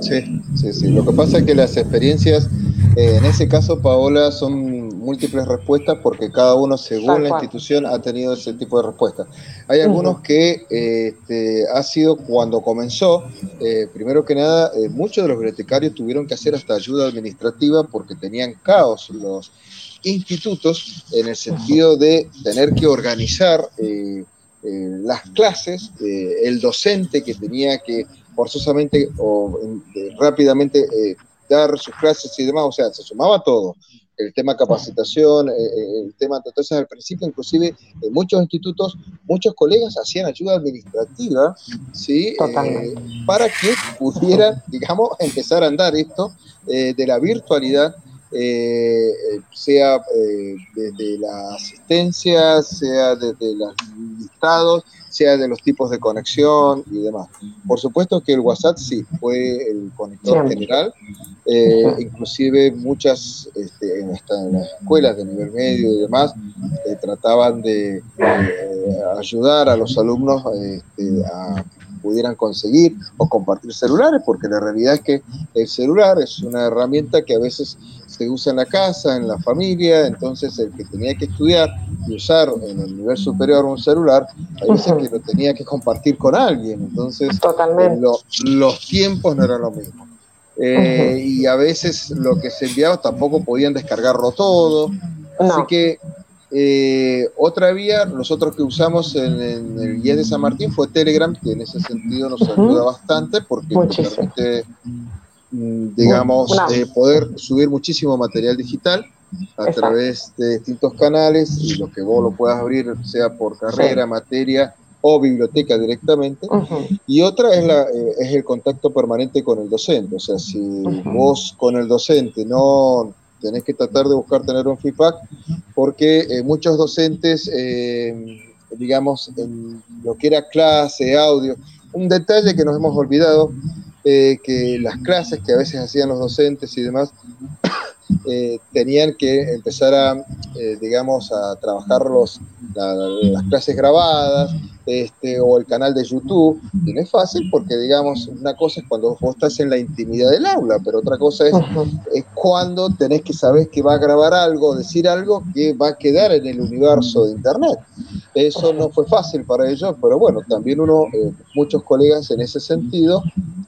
Sí, sí, sí. Lo que pasa es que las experiencias, eh, en ese caso, Paola, son múltiples respuestas porque cada uno, según la institución, ha tenido ese tipo de respuestas. Hay algunos que este, ha sido cuando comenzó, eh, primero que nada, eh, muchos de los bibliotecarios tuvieron que hacer hasta ayuda administrativa porque tenían caos los institutos en el sentido de tener que organizar las clases, el docente que tenía que forzosamente o rápidamente dar sus clases y demás, o sea, se sumaba todo. El tema capacitación, eh, eh, el tema, entonces al principio inclusive en muchos institutos, muchos colegas hacían ayuda administrativa, ¿sí? Eh, para que pudieran, digamos, empezar a andar esto de la virtualidad sea desde la asistencia, sea desde los listados, sea de los tipos de conexión y demás. Por supuesto que el WhatsApp sí fue el conector general, eh, inclusive muchas este, en, las escuelas de nivel medio y demás eh, trataban de eh, ayudar a los alumnos este, a pudieran conseguir o compartir celulares, porque la realidad es que el celular es una herramienta que a veces se usa en la casa, en la familia, entonces el que tenía que estudiar y usar en el nivel superior un celular, a veces que lo tenía que compartir con alguien, entonces Totalmente. los tiempos no eran lo mismo. Eh, y a veces lo que se enviaba tampoco podían descargarlo todo, así que eh, otra vía, nosotros que usamos en, el guía de San Martín fue Telegram, que en ese sentido nos ayuda bastante porque nos permite, mm, digamos, eh, poder subir muchísimo material digital a través de distintos canales y lo que vos lo puedas abrir, sea por carrera, materia o biblioteca directamente. Y otra es, la, eh, es el contacto permanente con el docente. O sea, si vos con el docente no tenés que tratar de buscar tener un feedback, porque eh, muchos docentes, eh, digamos, en lo que era clase, audio, un detalle que nos hemos olvidado, eh, que las clases que a veces hacían los docentes y demás, tenían que empezar a, digamos, a trabajar los, las clases grabadas, este, o el canal de YouTube, y no es fácil porque, digamos, una cosa es cuando vos estás en la intimidad del aula, pero otra cosa es, es cuando tenés que saber que va a grabar algo, decir algo que va a quedar en el universo de Internet. Eso no fue fácil para ellos, pero bueno, también uno, eh, muchos colegas en ese sentido,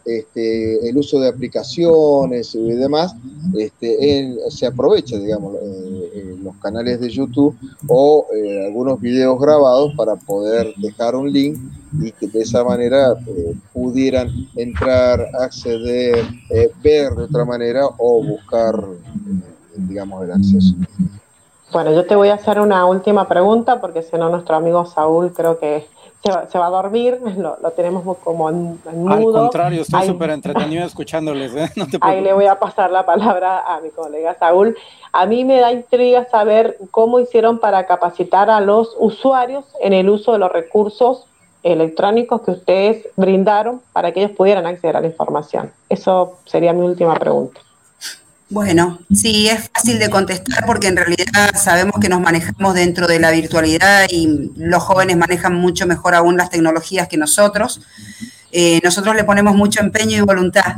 este, el uso de aplicaciones y demás, este, se aprovecha, digamos, eh, los canales de YouTube o eh, algunos videos grabados para poder dejar un link y que de esa manera pudieran entrar, acceder, ver de otra manera o buscar, digamos, el acceso. Bueno, yo te voy a hacer una última pregunta porque si no nuestro amigo Saúl creo que se va, a dormir, lo, tenemos como en, mudo. Al contrario, estoy súper entretenido escuchándoles. ¿eh? ahí le voy a pasar la palabra a mi colega Saúl. A mí me da intriga saber cómo hicieron para capacitar a los usuarios en el uso de los recursos electrónicos que ustedes brindaron para que ellos pudieran acceder a la información. Eso sería mi última pregunta. Bueno, sí, es fácil de contestar porque en realidad sabemos que nos manejamos dentro de la virtualidad y los jóvenes manejan mucho mejor aún las tecnologías que nosotros. Eh, nosotros le ponemos mucho empeño y voluntad,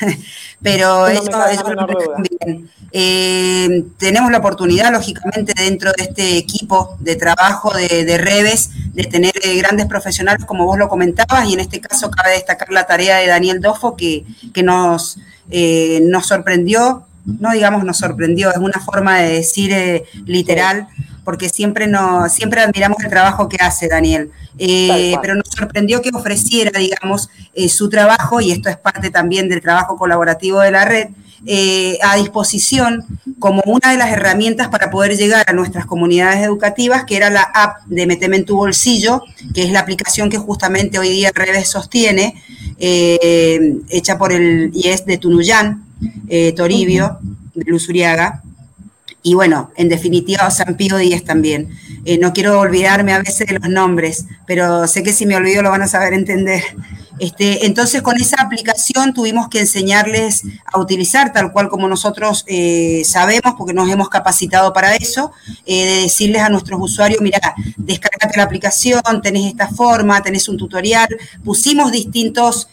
pero ellos, lo bien. Eh, tenemos la oportunidad, lógicamente, dentro de este equipo de trabajo de, de Reves, de tener eh, grandes profesionales, como vos lo comentabas, y en este caso cabe destacar la tarea de Daniel Dofo, que, que nos, nos sorprendió no digamos nos sorprendió, es una forma de decir eh, literal, porque siempre, no, siempre admiramos el trabajo que hace Daniel, eh, pero nos sorprendió que ofreciera, digamos, eh, su trabajo, y esto es parte también del trabajo colaborativo de la red, a disposición como una de las herramientas para poder llegar a nuestras comunidades educativas, que era la app de Meteme en tu bolsillo, que es la aplicación que justamente hoy día Redes sostiene, hecha por el IES de Tunuyán, eh, Toribio, de Luz Uriaga, y bueno, en definitiva San Pío Díaz también. Eh, no quiero olvidarme a veces de los nombres, pero sé que si me olvido lo van a saber entender. Este, entonces con esa aplicación tuvimos que enseñarles a utilizar tal cual como nosotros eh, sabemos, porque nos hemos capacitado para eso, de decirles a nuestros usuarios, mira, descárgate la aplicación, tenés esta forma, tenés un tutorial, pusimos distintos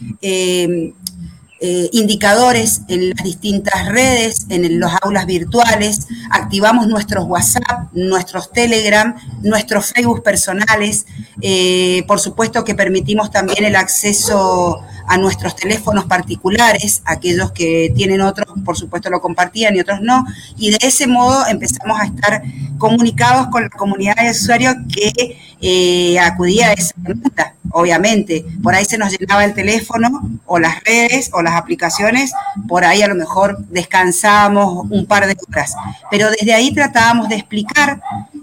eh, indicadores en las distintas redes, en los aulas virtuales, activamos nuestros WhatsApp, nuestros Telegram, nuestros Facebook personales, eh, por supuesto que permitimos también el acceso a nuestros teléfonos particulares, aquellos que tienen otros, por supuesto lo compartían y otros no, y de ese modo empezamos a estar comunicados con la comunidad de usuarios que eh, acudía a esa pregunta, obviamente. Por ahí se nos llenaba el teléfono o las redes o las aplicaciones, por ahí a lo mejor descansábamos un par de horas, pero desde ahí tratábamos de explicar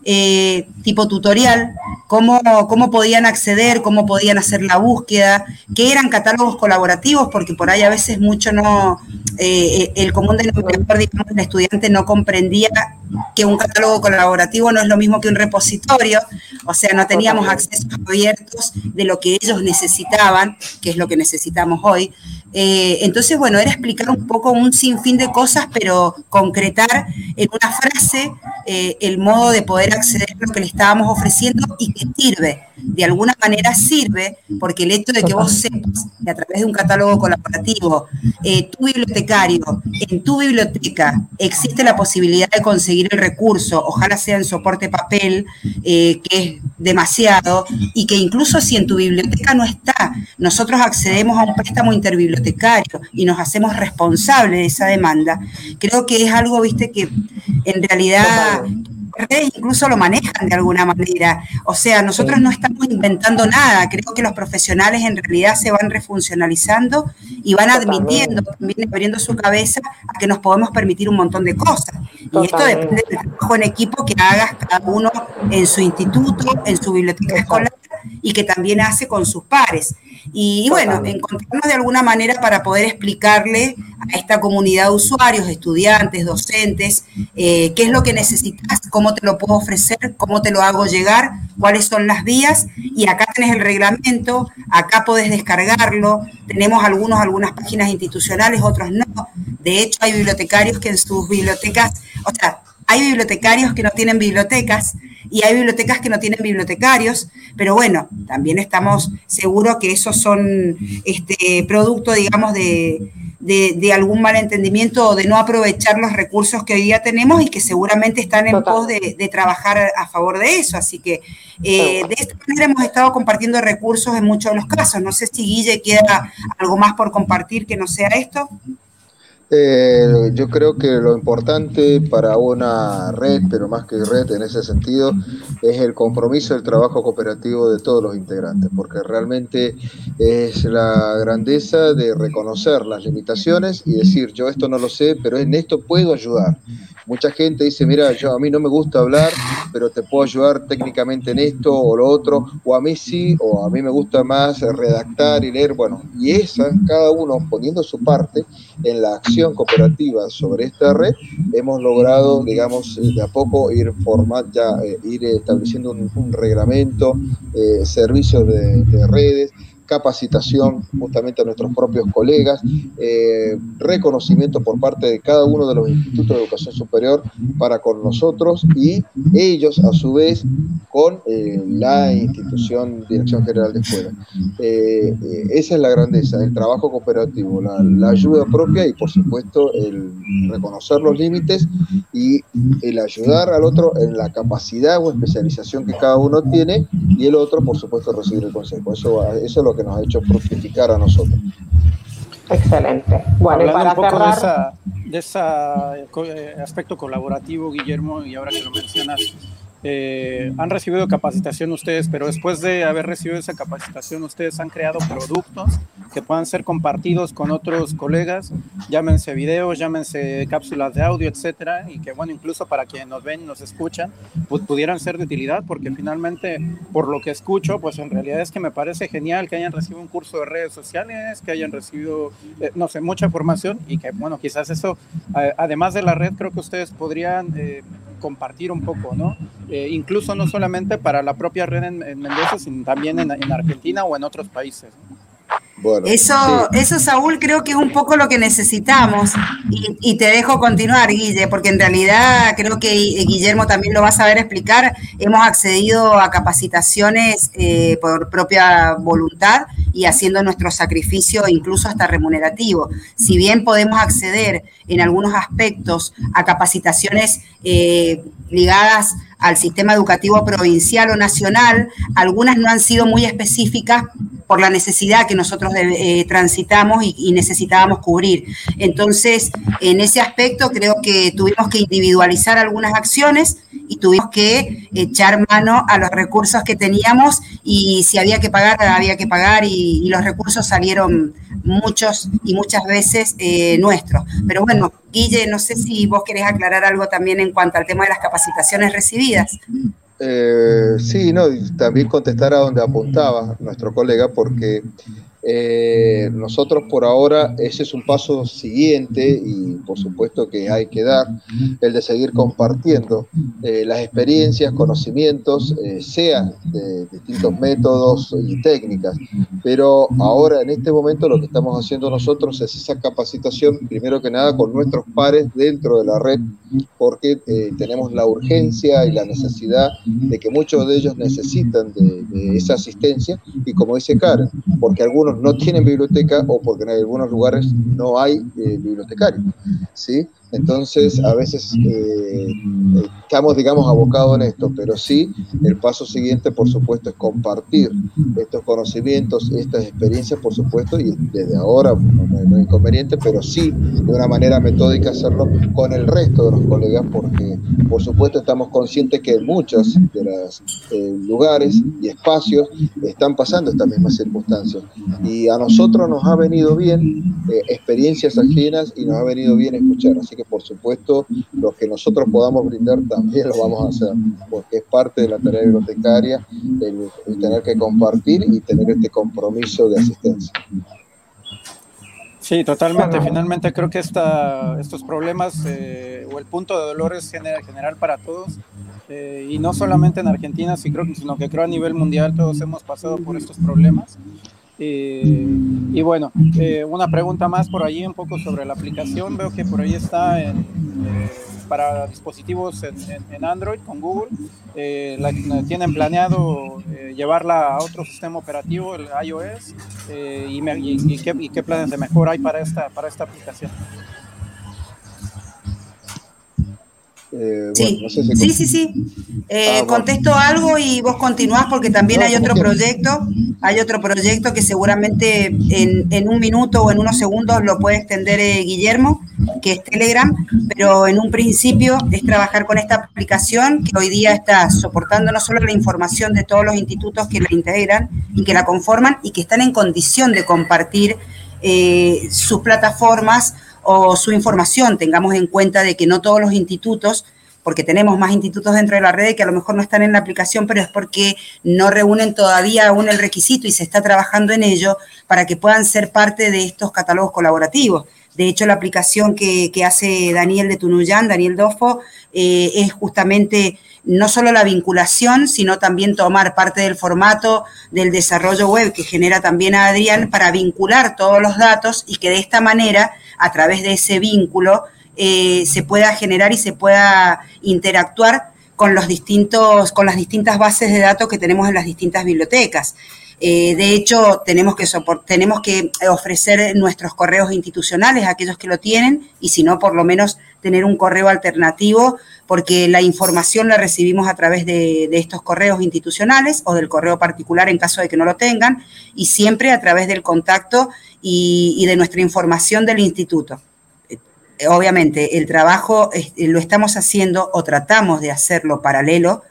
eh, tipo tutorial, cómo, cómo podían acceder, cómo podían hacer la búsqueda, qué eran catálogos colaborativos, porque por ahí a veces mucho no, eh, el común denominador, digamos, el estudiante no comprendía que un catálogo colaborativo no es lo mismo que un repositorio, o sea, no teníamos accesos abiertos de lo que ellos necesitaban, que es lo que necesitamos hoy. Eh, entonces, bueno, era explicar un poco un sinfín de cosas, pero concretar en una frase eh, el modo de poder acceder a lo que le estábamos ofreciendo y que sirve, de alguna manera sirve, porque el hecho de que vos sepas que a través de un catálogo colaborativo, eh, tu bibliotecario, en tu biblioteca existe la posibilidad de conseguir el recurso, ojalá sea en soporte papel, que es demasiado, y que incluso si en tu biblioteca no está, nosotros accedemos a un préstamo interbibliotecario y nos hacemos responsables de esa demanda, creo que es algo, viste, que en realidad incluso lo manejan de alguna manera. O sea, nosotros no estamos inventando nada, creo que los profesionales en realidad se van refuncionalizando y van admitiendo, también abriendo su cabeza a que nos podemos permitir un montón de cosas. Y esto depende del trabajo en equipo que hagas cada uno en su instituto, en su biblioteca escolar y que también hace con sus pares. Y, bueno, encontrarnos de alguna manera para poder explicarle a esta comunidad de usuarios, estudiantes, docentes, eh, qué es lo que necesitas, cómo te lo puedo ofrecer, cómo te lo hago llegar, cuáles son las vías. Y acá tenés el reglamento, acá podés descargarlo. Tenemos algunos, algunas páginas institucionales, otros no. De hecho, hay bibliotecarios que en sus bibliotecas, o sea, hay bibliotecarios que no tienen bibliotecas y hay bibliotecas que no tienen bibliotecarios, pero bueno, también estamos seguros que esos son este, producto, digamos, de, algún malentendimiento o de no aprovechar los recursos que hoy día tenemos y que seguramente están en pos de, trabajar a favor de eso. Así que eh, de esta manera hemos estado compartiendo recursos en muchos de los casos. No sé si Guille queda algo más por compartir que no sea esto. Eh, yo creo que lo importante para una red, pero más que red en ese sentido, es el compromiso del trabajo cooperativo de todos los integrantes, porque realmente es la grandeza de reconocer las limitaciones y decir, yo esto no lo sé, pero en esto puedo ayudar. Mucha gente dice, mira, yo a mí no me gusta hablar, pero te puedo ayudar técnicamente en esto o lo otro, o a mí sí, o a mí me gusta más redactar y leer, bueno, y esa, cada uno poniendo su parte en la acción cooperativa sobre esta red, hemos logrado, digamos, de a poco ir formando, ya eh, ir estableciendo un, reglamento, eh, servicios de redes, capacitación justamente a nuestros propios colegas, eh, reconocimiento por parte de cada uno de los institutos de educación superior para con nosotros y ellos a su vez con eh, la institución Dirección General de Escuela. Eh, esa es la grandeza, el trabajo cooperativo, la, ayuda propia y por supuesto el reconocer los límites y el ayudar al otro en la capacidad o especialización que cada uno tiene y el otro por supuesto recibir el consejo. Eso, eso es lo que nos ha hecho fructificar a nosotros. Excelente. Bueno, para un poco de ese eh, aspecto colaborativo, Guillermo, y ahora que lo mencionas, eh, han recibido capacitación ustedes, pero después de haber recibido esa capacitación, ustedes han creado productos que puedan ser compartidos con otros colegas, llámense videos, llámense cápsulas de audio, etcétera, y que, bueno, incluso para quienes nos ven nos escuchan, pues pudieran ser de utilidad, porque finalmente, por lo que escucho, pues en realidad es que me parece genial que hayan recibido un curso de redes sociales, que hayan recibido, eh, no sé, mucha formación y que, bueno, quizás eso, además de la red, creo que ustedes podrían eh, compartir un poco, ¿no? Eh, incluso no solamente para la propia red en, Mendoza, sino también en, Argentina o en otros países. eso, eso, Saúl, creo que es un poco lo que necesitamos. Y, te dejo continuar, Guille, porque en realidad creo que Guillermo también lo va a saber explicar. Hemos accedido a capacitaciones eh, por propia voluntad y haciendo nuestro sacrificio incluso hasta remunerativo. Si bien podemos acceder en algunos aspectos a capacitaciones eh, ligadas al sistema educativo provincial o nacional, algunas no han sido muy específicas por la necesidad que nosotros eh, transitamos y, necesitábamos cubrir. Entonces, en ese aspecto creo que tuvimos que individualizar algunas acciones y tuvimos que echar mano a los recursos que teníamos y si había que pagar, había que pagar y, los recursos salieron muchos y muchas veces eh, nuestros. Pero bueno, Guille, no sé si vos querés aclarar algo también en cuanto al tema de las capacitaciones recibidas. Eh, sí, no, también contestar a donde apuntaba nuestro colega, porque eh, nosotros por ahora ese es un paso siguiente y por supuesto que hay que dar, el de seguir compartiendo eh, las experiencias, conocimientos, eh, sean de distintos métodos y técnicas. Pero ahora en este momento lo que estamos haciendo nosotros es esa capacitación, primero que nada con nuestros pares dentro de la red, porque tenemos la urgencia y la necesidad de que muchos de ellos necesitan de, de esa asistencia y como dice Karen, porque algunos no tienen biblioteca o porque en algunos lugares no hay eh, bibliotecarios. ¿sí? Entonces, a veces eh, estamos, digamos, abocados en esto, pero sí, el paso siguiente, por supuesto, es compartir estos conocimientos, estas experiencias, por supuesto, y desde ahora no, es inconveniente, pero sí, de una manera metódica, hacerlo con el resto de los colegas, porque, por supuesto, estamos conscientes que muchos de los eh, lugares y espacios están pasando estas mismas circunstancias. Y a nosotros nos ha venido bien eh, experiencias ajenas y nos ha venido bien escuchar. Así que por supuesto lo que nosotros podamos brindar también lo vamos a hacer, porque es parte de la tarea bibliotecaria el, tener que compartir y tener este compromiso de asistencia. Sí, totalmente. Finalmente creo que esta, estos problemas eh, o el punto de dolor es general para todos. Eh, y no solamente en Argentina, sino que creo a nivel mundial todos hemos pasado por estos problemas. Eh, y bueno, eh, una pregunta más por ahí un poco sobre la aplicación. Veo que por ahí está en, eh, para dispositivos en, Android con Google. La, tienen planeado llevarla a otro sistema operativo, el iOS. Y, y, qué, y, qué, planes de mejora hay para esta, para esta aplicación? Eh, sí. sí, sí, sí, eh, ah, contesto algo y vos continuás porque también hay otro proyecto, hay otro proyecto que seguramente en, un minuto o en unos segundos lo puede extender eh, Guillermo, que es Telegram, pero en un principio es trabajar con esta aplicación que hoy día está soportando no solo la información de todos los institutos que la integran y que la conforman y que están en condición de compartir sus plataformas o su información. Tengamos en cuenta de que no todos los institutos, porque tenemos más institutos dentro de la red que a lo mejor no están en la aplicación, pero es porque no reúnen todavía aún el requisito y se está trabajando en ello para que puedan ser parte de estos catálogos colaborativos. De hecho, la aplicación que, hace Daniel de Tunuyán, Daniel Dofo, eh, es justamente no solo la vinculación, sino también tomar parte del formato del desarrollo web que genera también a Adrián para vincular todos los datos y que de esta manera, a través de ese vínculo, eh, se pueda generar y se pueda interactuar con, los distintos, con las distintas bases de datos que tenemos en las distintas bibliotecas. Eh, de hecho, tenemos que, tenemos que ofrecer nuestros correos institucionales a aquellos que lo tienen y si no, por lo menos tener un correo alternativo porque la información la recibimos a través de, estos correos institucionales o del correo particular en caso de que no lo tengan y siempre a través del contacto y, de nuestra información del instituto. Eh, obviamente, el trabajo lo estamos haciendo o tratamos de hacerlo paralelo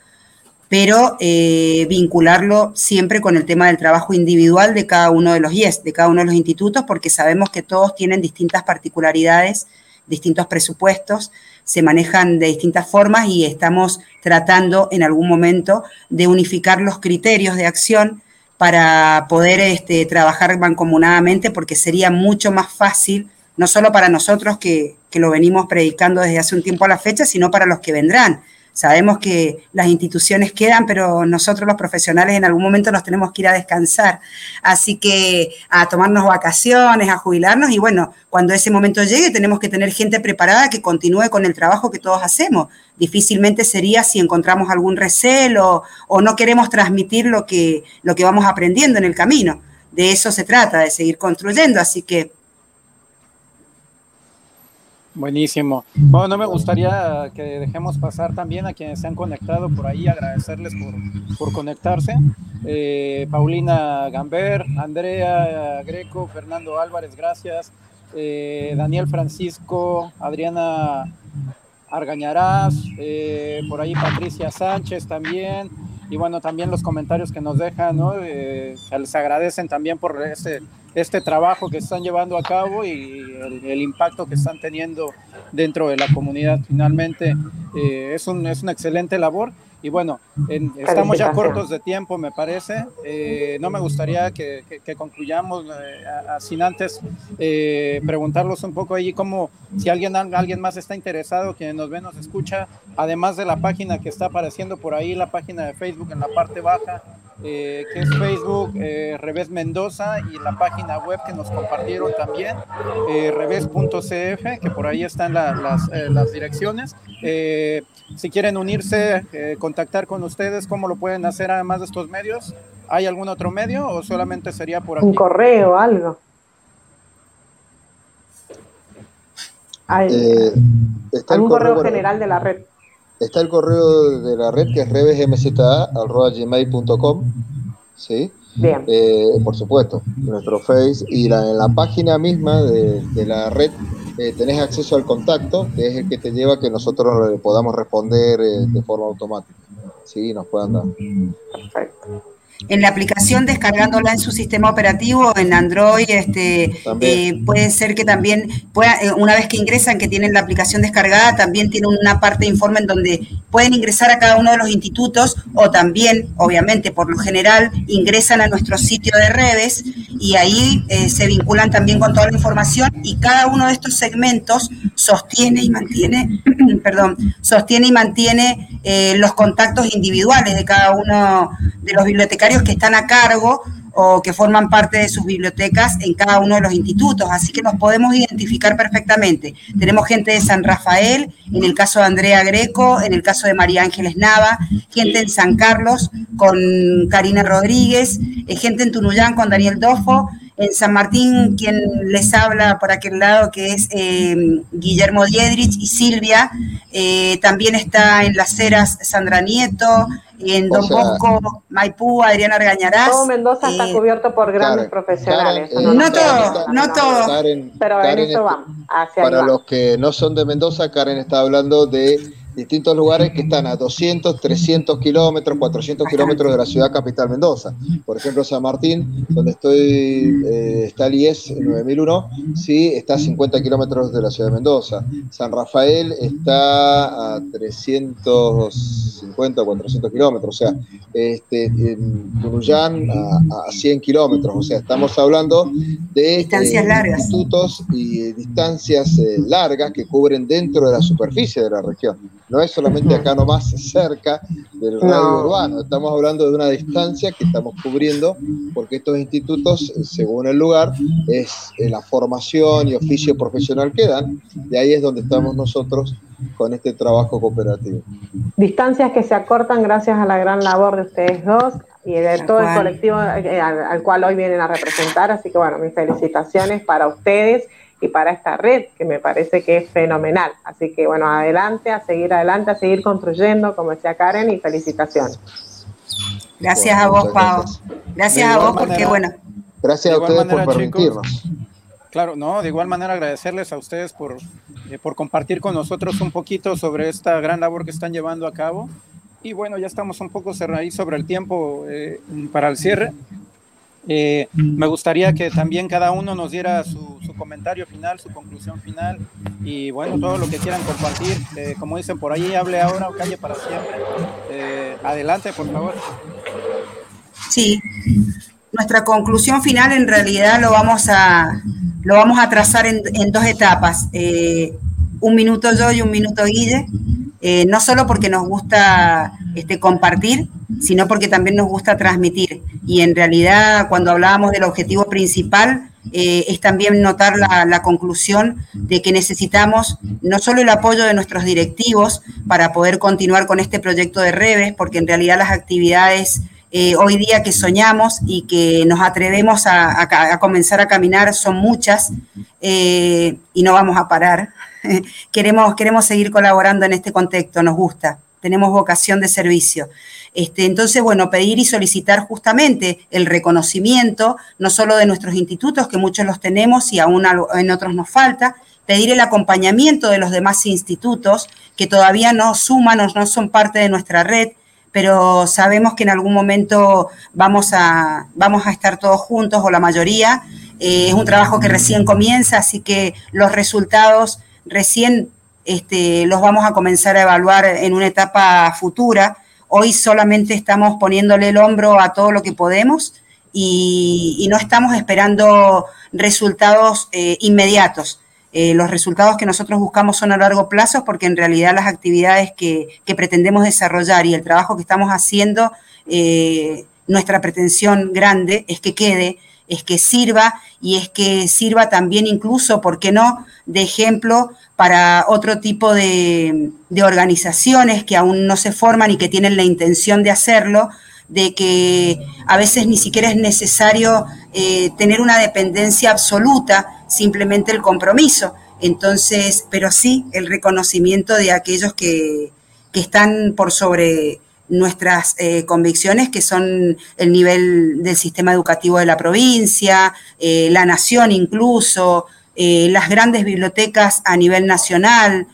pero eh, vincularlo siempre con el tema del trabajo individual de cada uno de los IES, de cada uno de los institutos, porque sabemos que todos tienen distintas particularidades, distintos presupuestos, se manejan de distintas formas y estamos tratando en algún momento de unificar los criterios de acción para poder este, trabajar mancomunadamente, porque sería mucho más fácil, no solo para nosotros que, que lo venimos predicando desde hace un tiempo a la fecha, sino para los que vendrán Sabemos que las instituciones quedan, pero nosotros los profesionales en algún momento nos tenemos que ir a descansar. Así que a tomarnos vacaciones, a jubilarnos y bueno, cuando ese momento llegue tenemos que tener gente preparada que continúe con el trabajo que todos hacemos. Difícilmente sería si encontramos algún recelo o no queremos transmitir lo que, lo que vamos aprendiendo en el camino. De eso se trata, de seguir construyendo. Así que Buenísimo. Bueno, no me gustaría que dejemos pasar también a quienes se han conectado por ahí, agradecerles por, conectarse. Eh, Paulina Gamber, Andrea Greco, Fernando Álvarez, gracias. Eh, Daniel Francisco, Adriana Argañarás, eh, por ahí Patricia Sánchez también y bueno, también los comentarios que nos dejan, ¿no? Eh, les agradecen también por este, este trabajo que están llevando a cabo y el, impacto que están teniendo dentro de la comunidad. Finalmente, eh, es, un, es una excelente labor y bueno, estamos ya cortos de tiempo, me parece. Eh, no me gustaría que, concluyamos eh, sin antes eh, preguntarlos un poco ahí cómo, si alguien, alguien más está interesado, quien nos ve, nos escucha, además de la página que está apareciendo por ahí, la página de Facebook en la parte baja, eh, que es Facebook eh, Revés Mendoza y la página web que nos compartieron también, eh, revés.cf, que por ahí están las, eh, las, direcciones. si quieren unirse, contactar con ustedes, ¿cómo lo pueden hacer además de estos medios? ¿Hay algún otro medio o solamente sería por aquí? Un correo, algo. Hay, está un correo general de la red. Está el correo de la red que es revesmza.gmail.com, ¿sí? Bien. Eh, por supuesto, nuestro Face y la, en la página misma de, la red eh, tenés acceso al contacto, que es el que te lleva a que nosotros le podamos responder eh, de forma automática. Sí, nos puedan dar. Perfecto en la aplicación descargándola en su sistema operativo en Android este eh, puede ser que también pueda, eh, una vez que ingresan que tienen la aplicación descargada también tiene una parte de informe en donde pueden ingresar a cada uno de los institutos o también obviamente por lo general ingresan a nuestro sitio de redes y ahí eh, se vinculan también con toda la información y cada uno de estos segmentos sostiene y mantiene perdón sostiene y mantiene los contactos individuales de cada uno de los bibliotecarios que están a cargo o que forman parte de sus bibliotecas en cada uno de los institutos, así que nos podemos identificar perfectamente. Tenemos gente de San Rafael, en el caso de Andrea Greco, en el caso de María Ángeles Nava, gente en San Carlos con Karina Rodríguez, eh, gente en Tunuyán con Daniel Dofo, en San Martín, quien les habla por aquel lado, que es eh, Guillermo Diedrich y Silvia. Eh, también está en Las Heras Sandra Nieto, en Don Bosco, Maipú, Adriana Argañarás. Todo Mendoza está eh, cubierto por grandes profesionales. no, todo, no todo. pero en eso vamos. para los que no son de Mendoza, Karen está hablando de distintos lugares que están a 200, 300 kilómetros, 400 kilómetros de la ciudad capital Mendoza. Por ejemplo, San Martín, donde estoy, eh, está el IES 9001, sí, está a 50 kilómetros de la ciudad de Mendoza. San Rafael está a 350, 400 kilómetros, o sea, este, en Tunuyán a, 100 kilómetros, o sea, estamos hablando de distancias largas. institutos y distancias eh, largas que cubren dentro de la superficie de la región. No es solamente acá nomás cerca del radio urbano, estamos hablando de una distancia que estamos cubriendo porque estos institutos, según el lugar, es eh, la formación y oficio profesional que dan, y ahí es donde estamos nosotros con este trabajo cooperativo. Distancias que se acortan gracias a la gran labor de ustedes dos y de todo el colectivo eh, al cual hoy vienen a representar, así que bueno, mis felicitaciones para ustedes y para esta red, que me parece que es fenomenal. Así que bueno, adelante, a seguir adelante, a seguir construyendo, como decía Karen, y felicitaciones. Gracias a vos, Pau. Gracias a vos porque, bueno. Gracias a ustedes por permitirnos. claro, no, de igual manera agradecerles a ustedes por, eh, por compartir con nosotros un poquito sobre esta gran labor que están llevando a cabo. Y bueno, ya estamos un poco cerrados sobre el tiempo eh, para el cierre. Eh, me gustaría que también cada uno nos diera su, comentario final, su conclusión final y bueno, todo lo que quieran compartir. Eh, como dicen por ahí, hable ahora o calle para siempre. Eh, adelante, por favor. Sí, nuestra conclusión final en realidad lo vamos a, lo vamos a trazar en, dos etapas. un minuto yo y un minuto Guille. Eh, no solo porque nos gusta este, compartir, sino porque también nos gusta transmitir. Y en realidad, cuando hablábamos del objetivo principal, eh, es también notar la, conclusión de que necesitamos no solo el apoyo de nuestros directivos para poder continuar con este proyecto de Reves, porque en realidad las actividades eh, hoy día que soñamos y que nos atrevemos a, comenzar a caminar son muchas y no vamos a parar. queremos, queremos seguir colaborando en este contexto, nos gusta, tenemos vocación de servicio. Este, entonces, bueno, pedir y solicitar justamente el reconocimiento, no solo de nuestros institutos, que muchos los tenemos y aún en otros nos falta, pedir el acompañamiento de los demás institutos que todavía no suman o no son parte de nuestra red, pero sabemos que en algún momento vamos a, vamos a estar todos juntos o la mayoría. Eh, es un trabajo que recién comienza, así que los resultados recién este, los vamos a comenzar a evaluar en una etapa futura. Hoy solamente estamos poniéndole el hombro a todo lo que podemos y, no estamos esperando resultados eh, inmediatos. Eh, los resultados que nosotros buscamos son a largo plazo porque en realidad las actividades que, pretendemos desarrollar y el trabajo que estamos haciendo, eh, nuestra pretensión grande es que quede es que sirva y es que sirva también incluso, ¿por qué no?, de ejemplo para otro tipo de, organizaciones que aún no se forman y que tienen la intención de hacerlo, de que a veces ni siquiera es necesario eh, tener una dependencia absoluta, simplemente el compromiso. Entonces, pero sí el reconocimiento de aquellos que, que están por sobre nuestras eh, convicciones, que son el nivel del sistema educativo de la provincia, eh, la nación incluso, eh, las grandes bibliotecas a nivel nacional.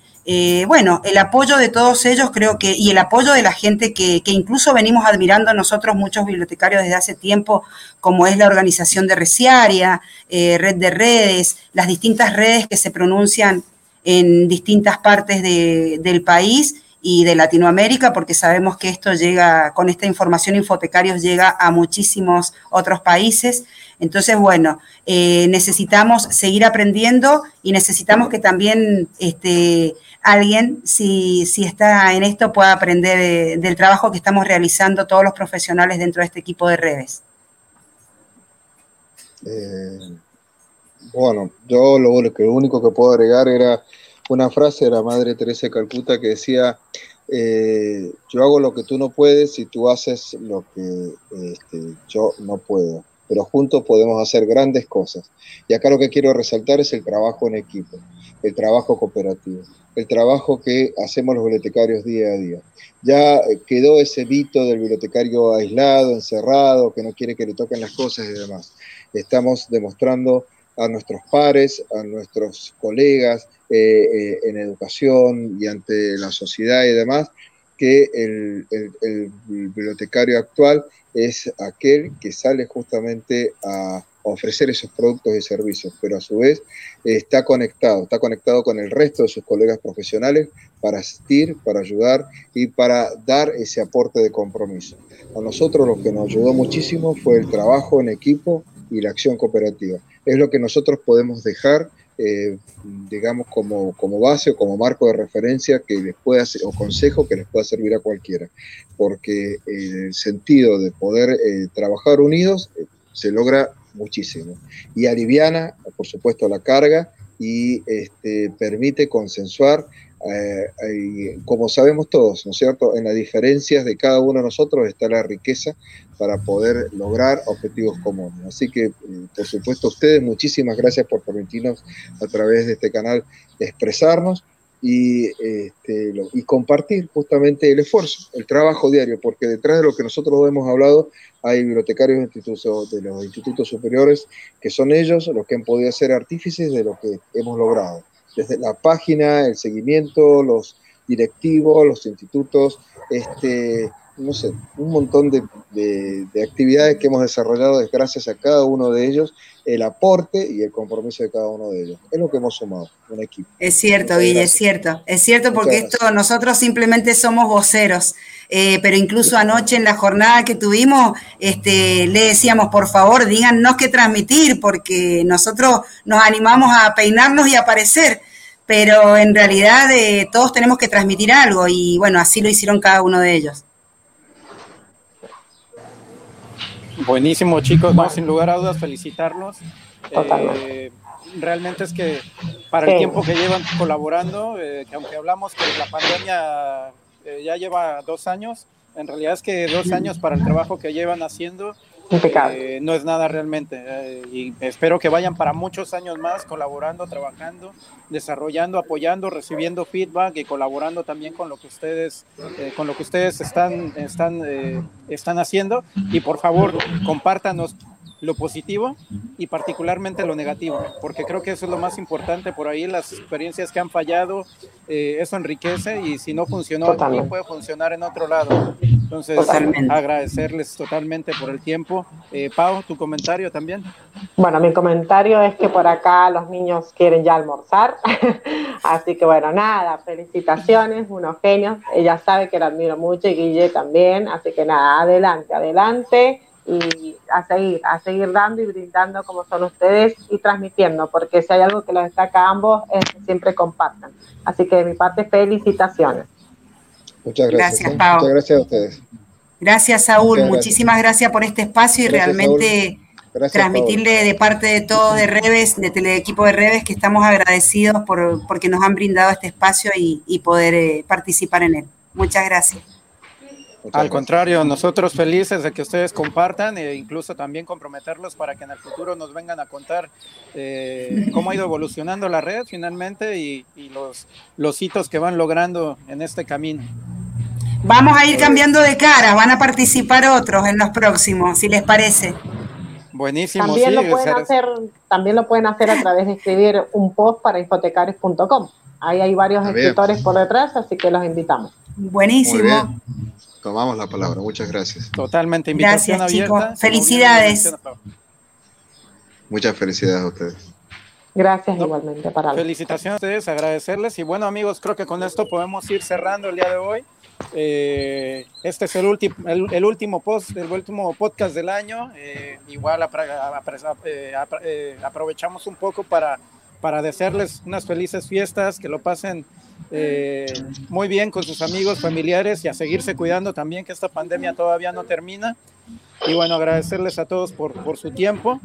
bueno, el apoyo de todos ellos creo que, y el apoyo de la gente que, que, incluso venimos admirando nosotros muchos bibliotecarios desde hace tiempo, como es la organización de Reciaria, Red de Redes, las distintas redes que se pronuncian en distintas partes de, del país y de Latinoamérica, porque sabemos que esto llega, con esta información Infotecarios llega a muchísimos otros países. Entonces, bueno, eh, necesitamos seguir aprendiendo y necesitamos que también este, alguien, si, si está en esto, pueda aprender del trabajo que estamos realizando todos los profesionales dentro de este equipo de redes. Eh, bueno, yo lo, lo único que puedo agregar era una frase de la Madre Teresa de Calcuta que decía, eh, yo hago lo que tú no puedes y tú haces lo que este, yo no puedo, pero juntos podemos hacer grandes cosas. Y acá lo que quiero resaltar es el trabajo en equipo, el trabajo cooperativo, el trabajo que hacemos los bibliotecarios día a día. Ya quedó ese mito del bibliotecario aislado, encerrado, que no quiere que le toquen las cosas y demás. Estamos demostrando a nuestros pares, a nuestros colegas eh, en educación y ante la sociedad y demás, que el, bibliotecario actual es aquel que sale justamente a ofrecer esos productos y servicios, pero a su vez está conectado, está conectado con el resto de sus colegas profesionales para asistir, para ayudar y para dar ese aporte de compromiso. A nosotros lo que nos ayudó muchísimo fue el trabajo en equipo y la acción cooperativa es lo que nosotros podemos dejar, eh, digamos, como, como base o como marco de referencia que les pueda, o consejo que les pueda servir a cualquiera, porque el sentido de poder eh, trabajar unidos eh, se logra muchísimo. Y aliviana, por supuesto, la carga y este, permite consensuar eh, como sabemos todos, ¿no es cierto? En las diferencias de cada uno de nosotros está la riqueza para poder lograr objetivos comunes. Así que, eh, por supuesto, ustedes, muchísimas gracias por permitirnos a través de este canal expresarnos y, este, y compartir justamente el esfuerzo, el trabajo diario, porque detrás de lo que nosotros hemos hablado hay bibliotecarios institutos, de los institutos superiores que son ellos los que han podido ser artífices de lo que hemos logrado desde la página, el seguimiento, los directivos, los institutos, este, no sé, un montón de, actividades que hemos desarrollado gracias a cada uno de ellos, el aporte y el compromiso de cada uno de ellos. Es lo que hemos sumado, un equipo. Es cierto, Guille, es cierto. Es cierto porque esto nosotros simplemente somos voceros. Eh, pero incluso anoche en la jornada que tuvimos, este, le decíamos, por favor, díganos qué transmitir, porque nosotros nos animamos a peinarnos y aparecer pero en realidad eh, todos tenemos que transmitir algo y bueno, así lo hicieron cada uno de ellos. Buenísimo chicos, no, sin lugar a dudas felicitarlos. Eh, realmente es que para el tiempo que llevan colaborando, eh, que aunque hablamos que la pandemia ya lleva dos años, en realidad es que dos años para el trabajo que llevan haciendo eh, no es nada realmente. Eh, y espero que vayan para muchos años más colaborando, trabajando, desarrollando, apoyando, recibiendo feedback y colaborando también con lo que ustedes, eh, con lo que ustedes están, están, están haciendo. Y por favor, compártanos lo positivo y particularmente lo negativo, porque creo que eso es lo más importante. Por ahí, las experiencias que han fallado, eh, eso enriquece y si no funcionó no puede funcionar en otro lado. Entonces, agradecerles totalmente por el tiempo. Eh, Pau, tu comentario también. Bueno, mi comentario es que por acá los niños quieren ya almorzar, así que bueno, nada, felicitaciones, unos genios, ella sabe que la admiro mucho y Guille también, así que nada, adelante, adelante y a seguir, a seguir dando y brindando como son ustedes y transmitiendo, porque si hay algo que los destaca a ambos es que siempre compartan. Así que de mi parte, felicitaciones. Muchas gracias. Gracias, Muchas gracias a ustedes. Gracias, Saúl. Muchísimas gracias por este espacio y realmente transmitirle de parte de todos de Reves, de equipo de Reves, que estamos agradecidos por porque nos han brindado este espacio y, poder eh, participar en él. Muchas gracias. Al contrario, nosotros felices de que ustedes compartan e incluso también comprometerlos para que en el futuro nos vengan a contar eh, cómo ha ido evolucionando la red finalmente y, los, los hitos que van logrando en este camino. Vamos a ir cambiando de cara, van a participar otros en los próximos, si les parece. Buenísimo. También, lo, pueden hacer, también lo pueden hacer a través de escribir un post para hipotecarios.com. Ahí hay varios escritores por detrás, así que los invitamos. Buenísimo. Tomamos la palabra. Muchas gracias. Totalmente. Invitación gracias, Chicos. Felicidades. Muchas felicidades a ustedes. Gracias igualmente para Felicitaciones a ustedes, agradecerles y bueno amigos, creo que con esto podemos ir cerrando el día de hoy. Eh, este es el, último el, último post, el último podcast del año. Eh, igual eh, aprovechamos un poco para, para desearles unas felices fiestas, que lo pasen eh, muy bien con sus amigos, familiares y a seguirse cuidando también, que esta pandemia todavía no termina. Y bueno, agradecerles a todos por, por su tiempo,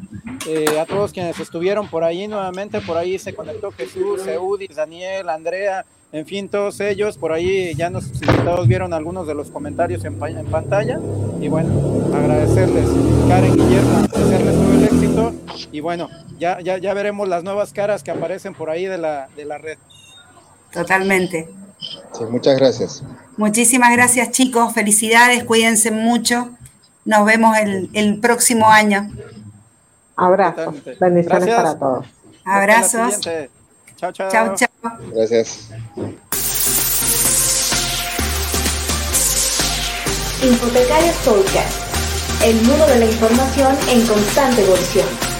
eh, a todos quienes estuvieron por ahí nuevamente, por ahí se conectó Jesús, Eudis, Daniel, Andrea, en fin, todos ellos, por ahí ya nos invitados vieron algunos de los comentarios en, en pantalla. Y bueno, agradecerles, Karen, Guillermo, desearles todo el éxito. Y bueno, ya, ya, ya veremos las nuevas caras que aparecen por ahí de la, de la red. Totalmente. Sí, muchas gracias. Muchísimas gracias, chicos. Felicidades, cuídense mucho. Nos vemos el, el próximo año. Abrazos. Bendiciones para todos. Abrazos. Chao, chao. Chao, chao. Gracias. Hipotecarios Podcast, el mundo de la información en constante evolución.